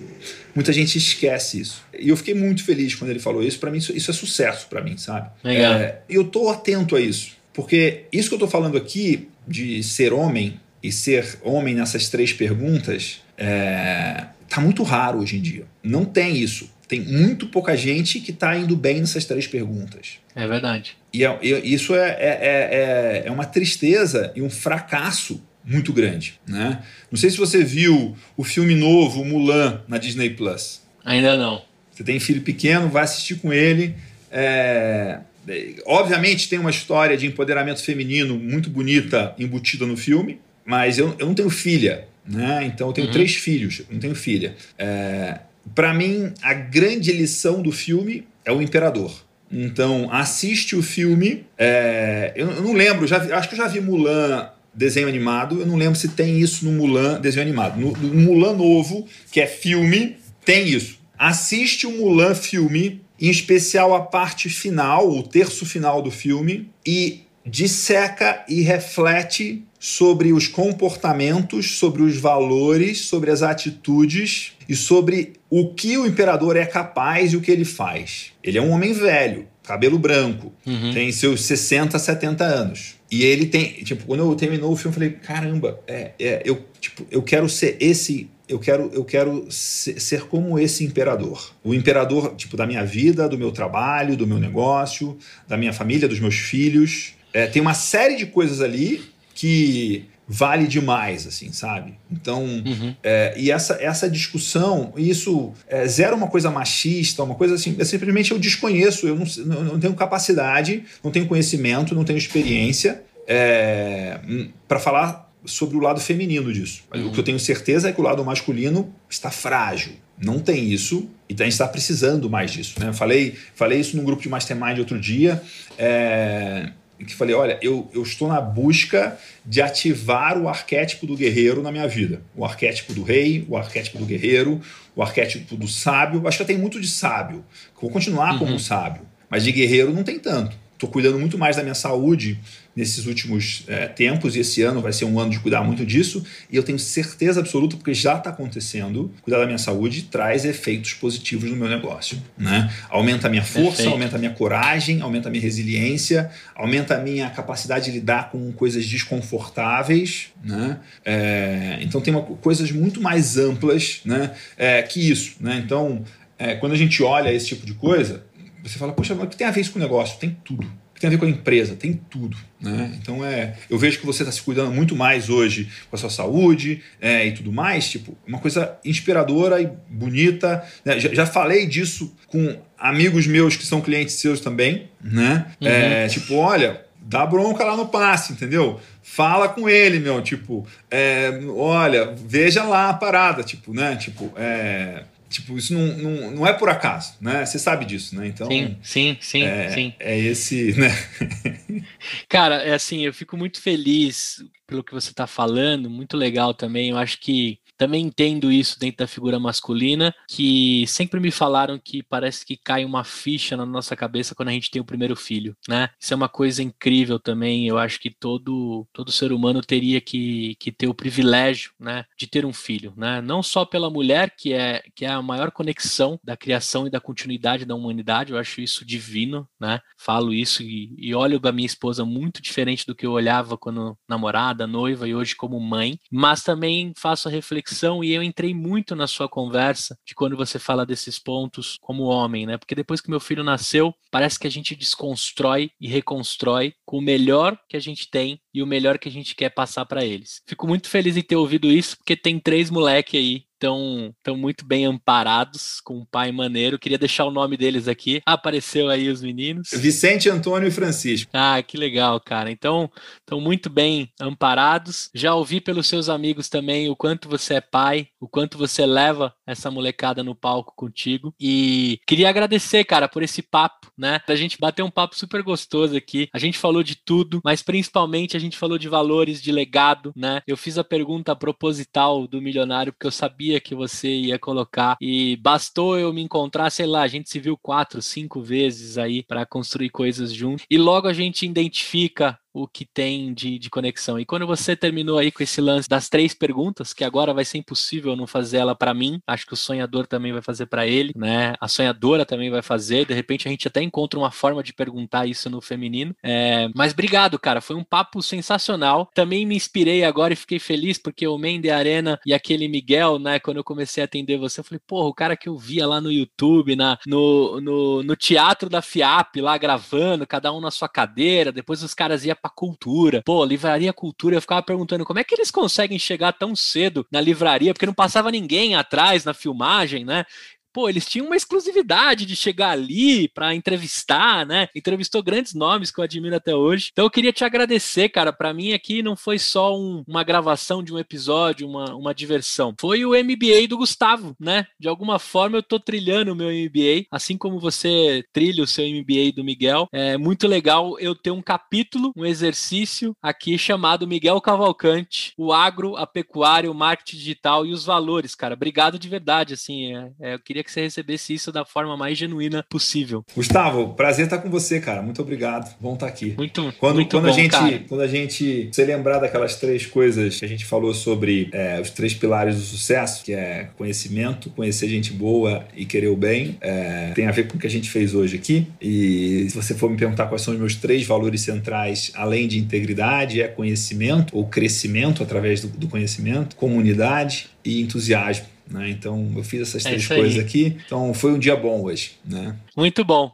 muita gente esquece isso. E eu fiquei muito feliz quando ele falou isso. Para mim, isso, isso, é sucesso para mim, sabe? Legal. É, eu tô atento a isso. Porque isso que eu tô falando aqui, de ser homem e ser homem nessas três perguntas, é, tá muito raro hoje em dia. Não tem isso. Tem muito pouca gente que está indo bem nessas três perguntas. É verdade. E, é, isso é, é, é, é, uma tristeza e um fracasso muito grande. Né? Não sei se você viu o filme novo, Mulan, na Disney Plus. Ainda não. Você tem filho pequeno, vai assistir com ele. É, obviamente tem uma história de empoderamento feminino muito bonita embutida no filme, mas eu, eu não tenho filha. Né? Então eu tenho uhum. três filhos, não tenho filha. É, Para mim, a grande lição do filme é o imperador. Então assiste o filme. É, eu, eu, não lembro, já vi, acho que eu já vi Mulan desenho animado. Eu não lembro se tem isso no Mulan desenho animado. No, no Mulan novo, que é filme, tem isso. Assiste o Mulan filme, em especial a parte final, o terço final do filme, e disseca e reflete sobre os comportamentos, sobre os valores, sobre as atitudes e sobre o que o imperador é capaz e o que ele faz. Ele é um homem velho, cabelo branco, uhum. tem seus 60, 70 anos. E ele tem, tipo, quando eu terminou o filme, eu falei, caramba, é, é, eu, tipo, eu quero ser esse eu quero, eu quero ser como esse imperador. O imperador, tipo, da minha vida, do meu trabalho, do meu negócio, da minha família, dos meus filhos. É, tem uma série de coisas ali que vale demais, assim, sabe? Então, uhum. é, e essa, essa discussão, isso é zero uma coisa machista, uma coisa assim, é simplesmente eu desconheço, eu não, não tenho capacidade, não tenho conhecimento, não tenho experiência é, para falar sobre o lado feminino disso. Uhum. O que eu tenho certeza é que o lado masculino está frágil. Não tem isso e a gente está precisando mais disso. Né? Falei, falei isso num grupo de mastermind outro dia. É, que falei, olha, eu, eu estou na busca de ativar o arquétipo do guerreiro na minha vida. O arquétipo do rei, o arquétipo do guerreiro, o arquétipo do sábio. Acho que eu tenho muito de sábio. Vou continuar uhum. como um sábio. Mas de guerreiro não tem tanto. Estou cuidando muito mais da minha saúde nesses últimos é, tempos e esse ano vai ser um ano de cuidar muito disso e eu tenho certeza absoluta porque já está acontecendo cuidar da minha saúde traz efeitos positivos no meu negócio né? Aumenta a minha força Perfeito. aumenta a minha coragem aumenta a minha resiliência aumenta a minha capacidade de lidar com coisas desconfortáveis né? É, então tem uma, coisas muito mais amplas né? É, que isso né? Então é, quando a gente olha esse tipo de coisa você fala poxa mas o que tem a ver isso com o negócio? Tem tudo tem a ver com a empresa, tem tudo. Né? Então é, eu vejo que você está se cuidando muito mais hoje com a sua saúde é, e tudo mais, tipo, uma coisa inspiradora e bonita. Né? Já, já, falei disso com amigos meus que são clientes seus também, né? Uhum. É, tipo, olha, dá bronca lá no passe, entendeu? Fala com ele, meu, tipo, é, olha, veja lá a parada, tipo, né? Tipo, é, Tipo, isso não, não, não é por acaso, né? Você sabe disso, né? Então. Sim, sim, sim, é, sim. É esse, né? Cara, é assim, eu fico muito feliz pelo que você está falando, muito legal também. Eu acho que também entendo isso dentro da figura masculina, que sempre me falaram que parece que cai uma ficha na nossa cabeça quando a gente tem o primeiro filho, né? Isso é uma coisa incrível também. Eu acho que todo, todo ser humano teria que, que ter o privilégio, né, de ter um filho, né? Não só pela mulher, que é, que é a maior conexão da criação e da continuidade da humanidade, eu acho isso divino, né? Falo isso e, e olho da minha esposa muito diferente do que eu olhava quando namorada, noiva e hoje como mãe, mas também faço a reflexão e eu entrei muito na sua conversa de quando você fala desses pontos como homem, né? Porque depois que meu filho nasceu, parece que a gente desconstrói e reconstrói com o melhor que a gente tem e o melhor que a gente quer passar para eles. Fico muito feliz em ter ouvido isso, porque tem três moleque aí estão tão muito bem amparados com um pai maneiro. Queria deixar o nome deles aqui. Apareceu aí os meninos. Vicente, Antônio e Francisco. Ah, que legal, cara. Então, estão muito bem amparados. Já ouvi pelos seus amigos também o quanto você é pai, o quanto você leva essa molecada no palco contigo. E queria agradecer, cara, por esse papo, né? A gente bater um papo super gostoso aqui. A gente falou de tudo, mas principalmente a gente falou de valores, de legado, né? Eu fiz a pergunta proposital do milionário porque eu sabia sabia que você ia colocar e bastou eu me encontrar, sei lá, a gente se viu quatro, cinco vezes aí para construir coisas juntos e logo a gente identifica o que tem de, de conexão. E quando você terminou aí com esse lance das três perguntas, que agora vai ser impossível não fazer ela para mim, acho que o sonhador também vai fazer para ele, né? A sonhadora também vai fazer. De repente a gente até encontra uma forma de perguntar isso no feminino. É, mas obrigado, cara. Foi um papo sensacional. Também me inspirei agora e fiquei feliz porque o Mende Arena e aquele Miguel, né? Quando eu comecei a atender você, eu falei, porra, o cara que eu via lá no YouTube, na, no, no, no teatro da FIAP, lá gravando, cada um na sua cadeira. Depois os caras iam a cultura. Pô, livraria cultura, eu ficava perguntando como é que eles conseguem chegar tão cedo na livraria, porque não passava ninguém atrás na filmagem, né? Pô, eles tinham uma exclusividade de chegar ali para entrevistar, né? Entrevistou grandes nomes que eu admiro até hoje. Então eu queria te agradecer, cara. Para mim aqui não foi só um, uma gravação de um episódio, uma, uma diversão. Foi o MBA do Gustavo, né? De alguma forma eu tô trilhando o meu MBA, assim como você trilha o seu MBA do Miguel. É muito legal eu ter um capítulo, um exercício aqui chamado Miguel Cavalcante, o agro, a pecuária, o marketing digital e os valores, cara. Obrigado de verdade, assim. É, é, eu queria que você recebesse isso da forma mais genuína possível. Gustavo, prazer estar com você, cara. Muito obrigado. Bom estar aqui. Muito, quando, muito quando bom, a gente, cara. Quando a gente se lembrar daquelas três coisas que a gente falou sobre é, os três pilares do sucesso, que é conhecimento, conhecer gente boa e querer o bem, é, tem a ver com o que a gente fez hoje aqui. E se você for me perguntar quais são os meus três valores centrais, além de integridade, é conhecimento ou crescimento através do, do conhecimento, comunidade e entusiasmo. Né? Então eu fiz essas É três isso aí. coisas aqui. Então foi um dia bom hoje. Né? Muito bom.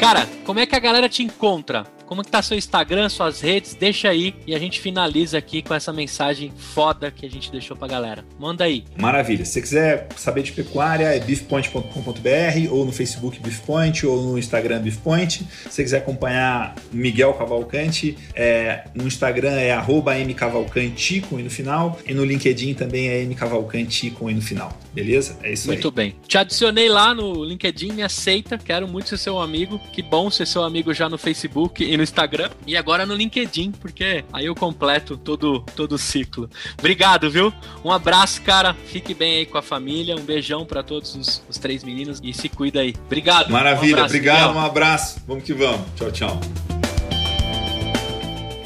Cara, como é que a galera te encontra? Como que tá seu Instagram, suas redes? Deixa aí e a gente finaliza aqui com essa mensagem foda que a gente deixou pra galera. Manda aí. Maravilha. Se você quiser saber de pecuária, é beefpoint.com.br ou no Facebook Beefpoint ou no Instagram Beefpoint. Se você quiser acompanhar Miguel Cavalcante, é, no Instagram é arroba mcavalcante com i no final e no LinkedIn também é mcavalcante com i no final. Beleza? É isso Muito aí. bem. Te adicionei lá no LinkedIn, me aceita. Quero muito ser seu amigo. Que bom ser seu amigo já no Facebook e no Instagram. E agora no LinkedIn, porque aí eu completo todo, todo o ciclo. Obrigado, viu? Um abraço, cara. Fique bem aí com a família. Um beijão pra todos os, os três meninos e se cuida aí. Obrigado. Maravilha. Um abraço, Obrigado. Miguel. Um abraço. Vamos que vamos. Tchau, tchau.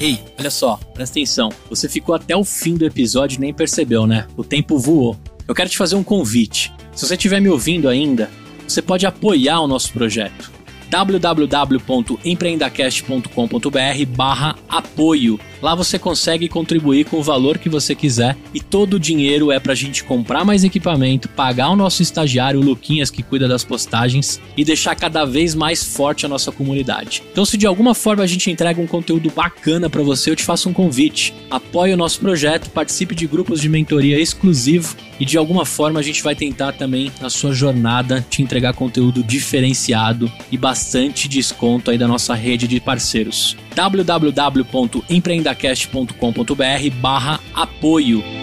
Ei, olha só, presta atenção. Você ficou até o fim do episódio e nem percebeu, né? O tempo voou. Eu quero te fazer um convite. Se você estiver me ouvindo ainda, você pode apoiar o nosso projeto www.empreendacast.com.br barra apoio. Lá você consegue contribuir com o valor que você quiser e todo o dinheiro é pra gente comprar mais equipamento, pagar o nosso estagiário o Luquinhas que cuida das postagens e deixar cada vez mais forte a nossa comunidade. Então se de alguma forma a gente entrega um conteúdo bacana pra você, eu te faço um convite. Apoie o nosso projeto, participe de grupos de mentoria exclusivo e de alguma forma a gente vai tentar também na sua jornada te entregar conteúdo diferenciado e bastante desconto aí da nossa rede de parceiros. www.empreendacast.com.br barra apoio.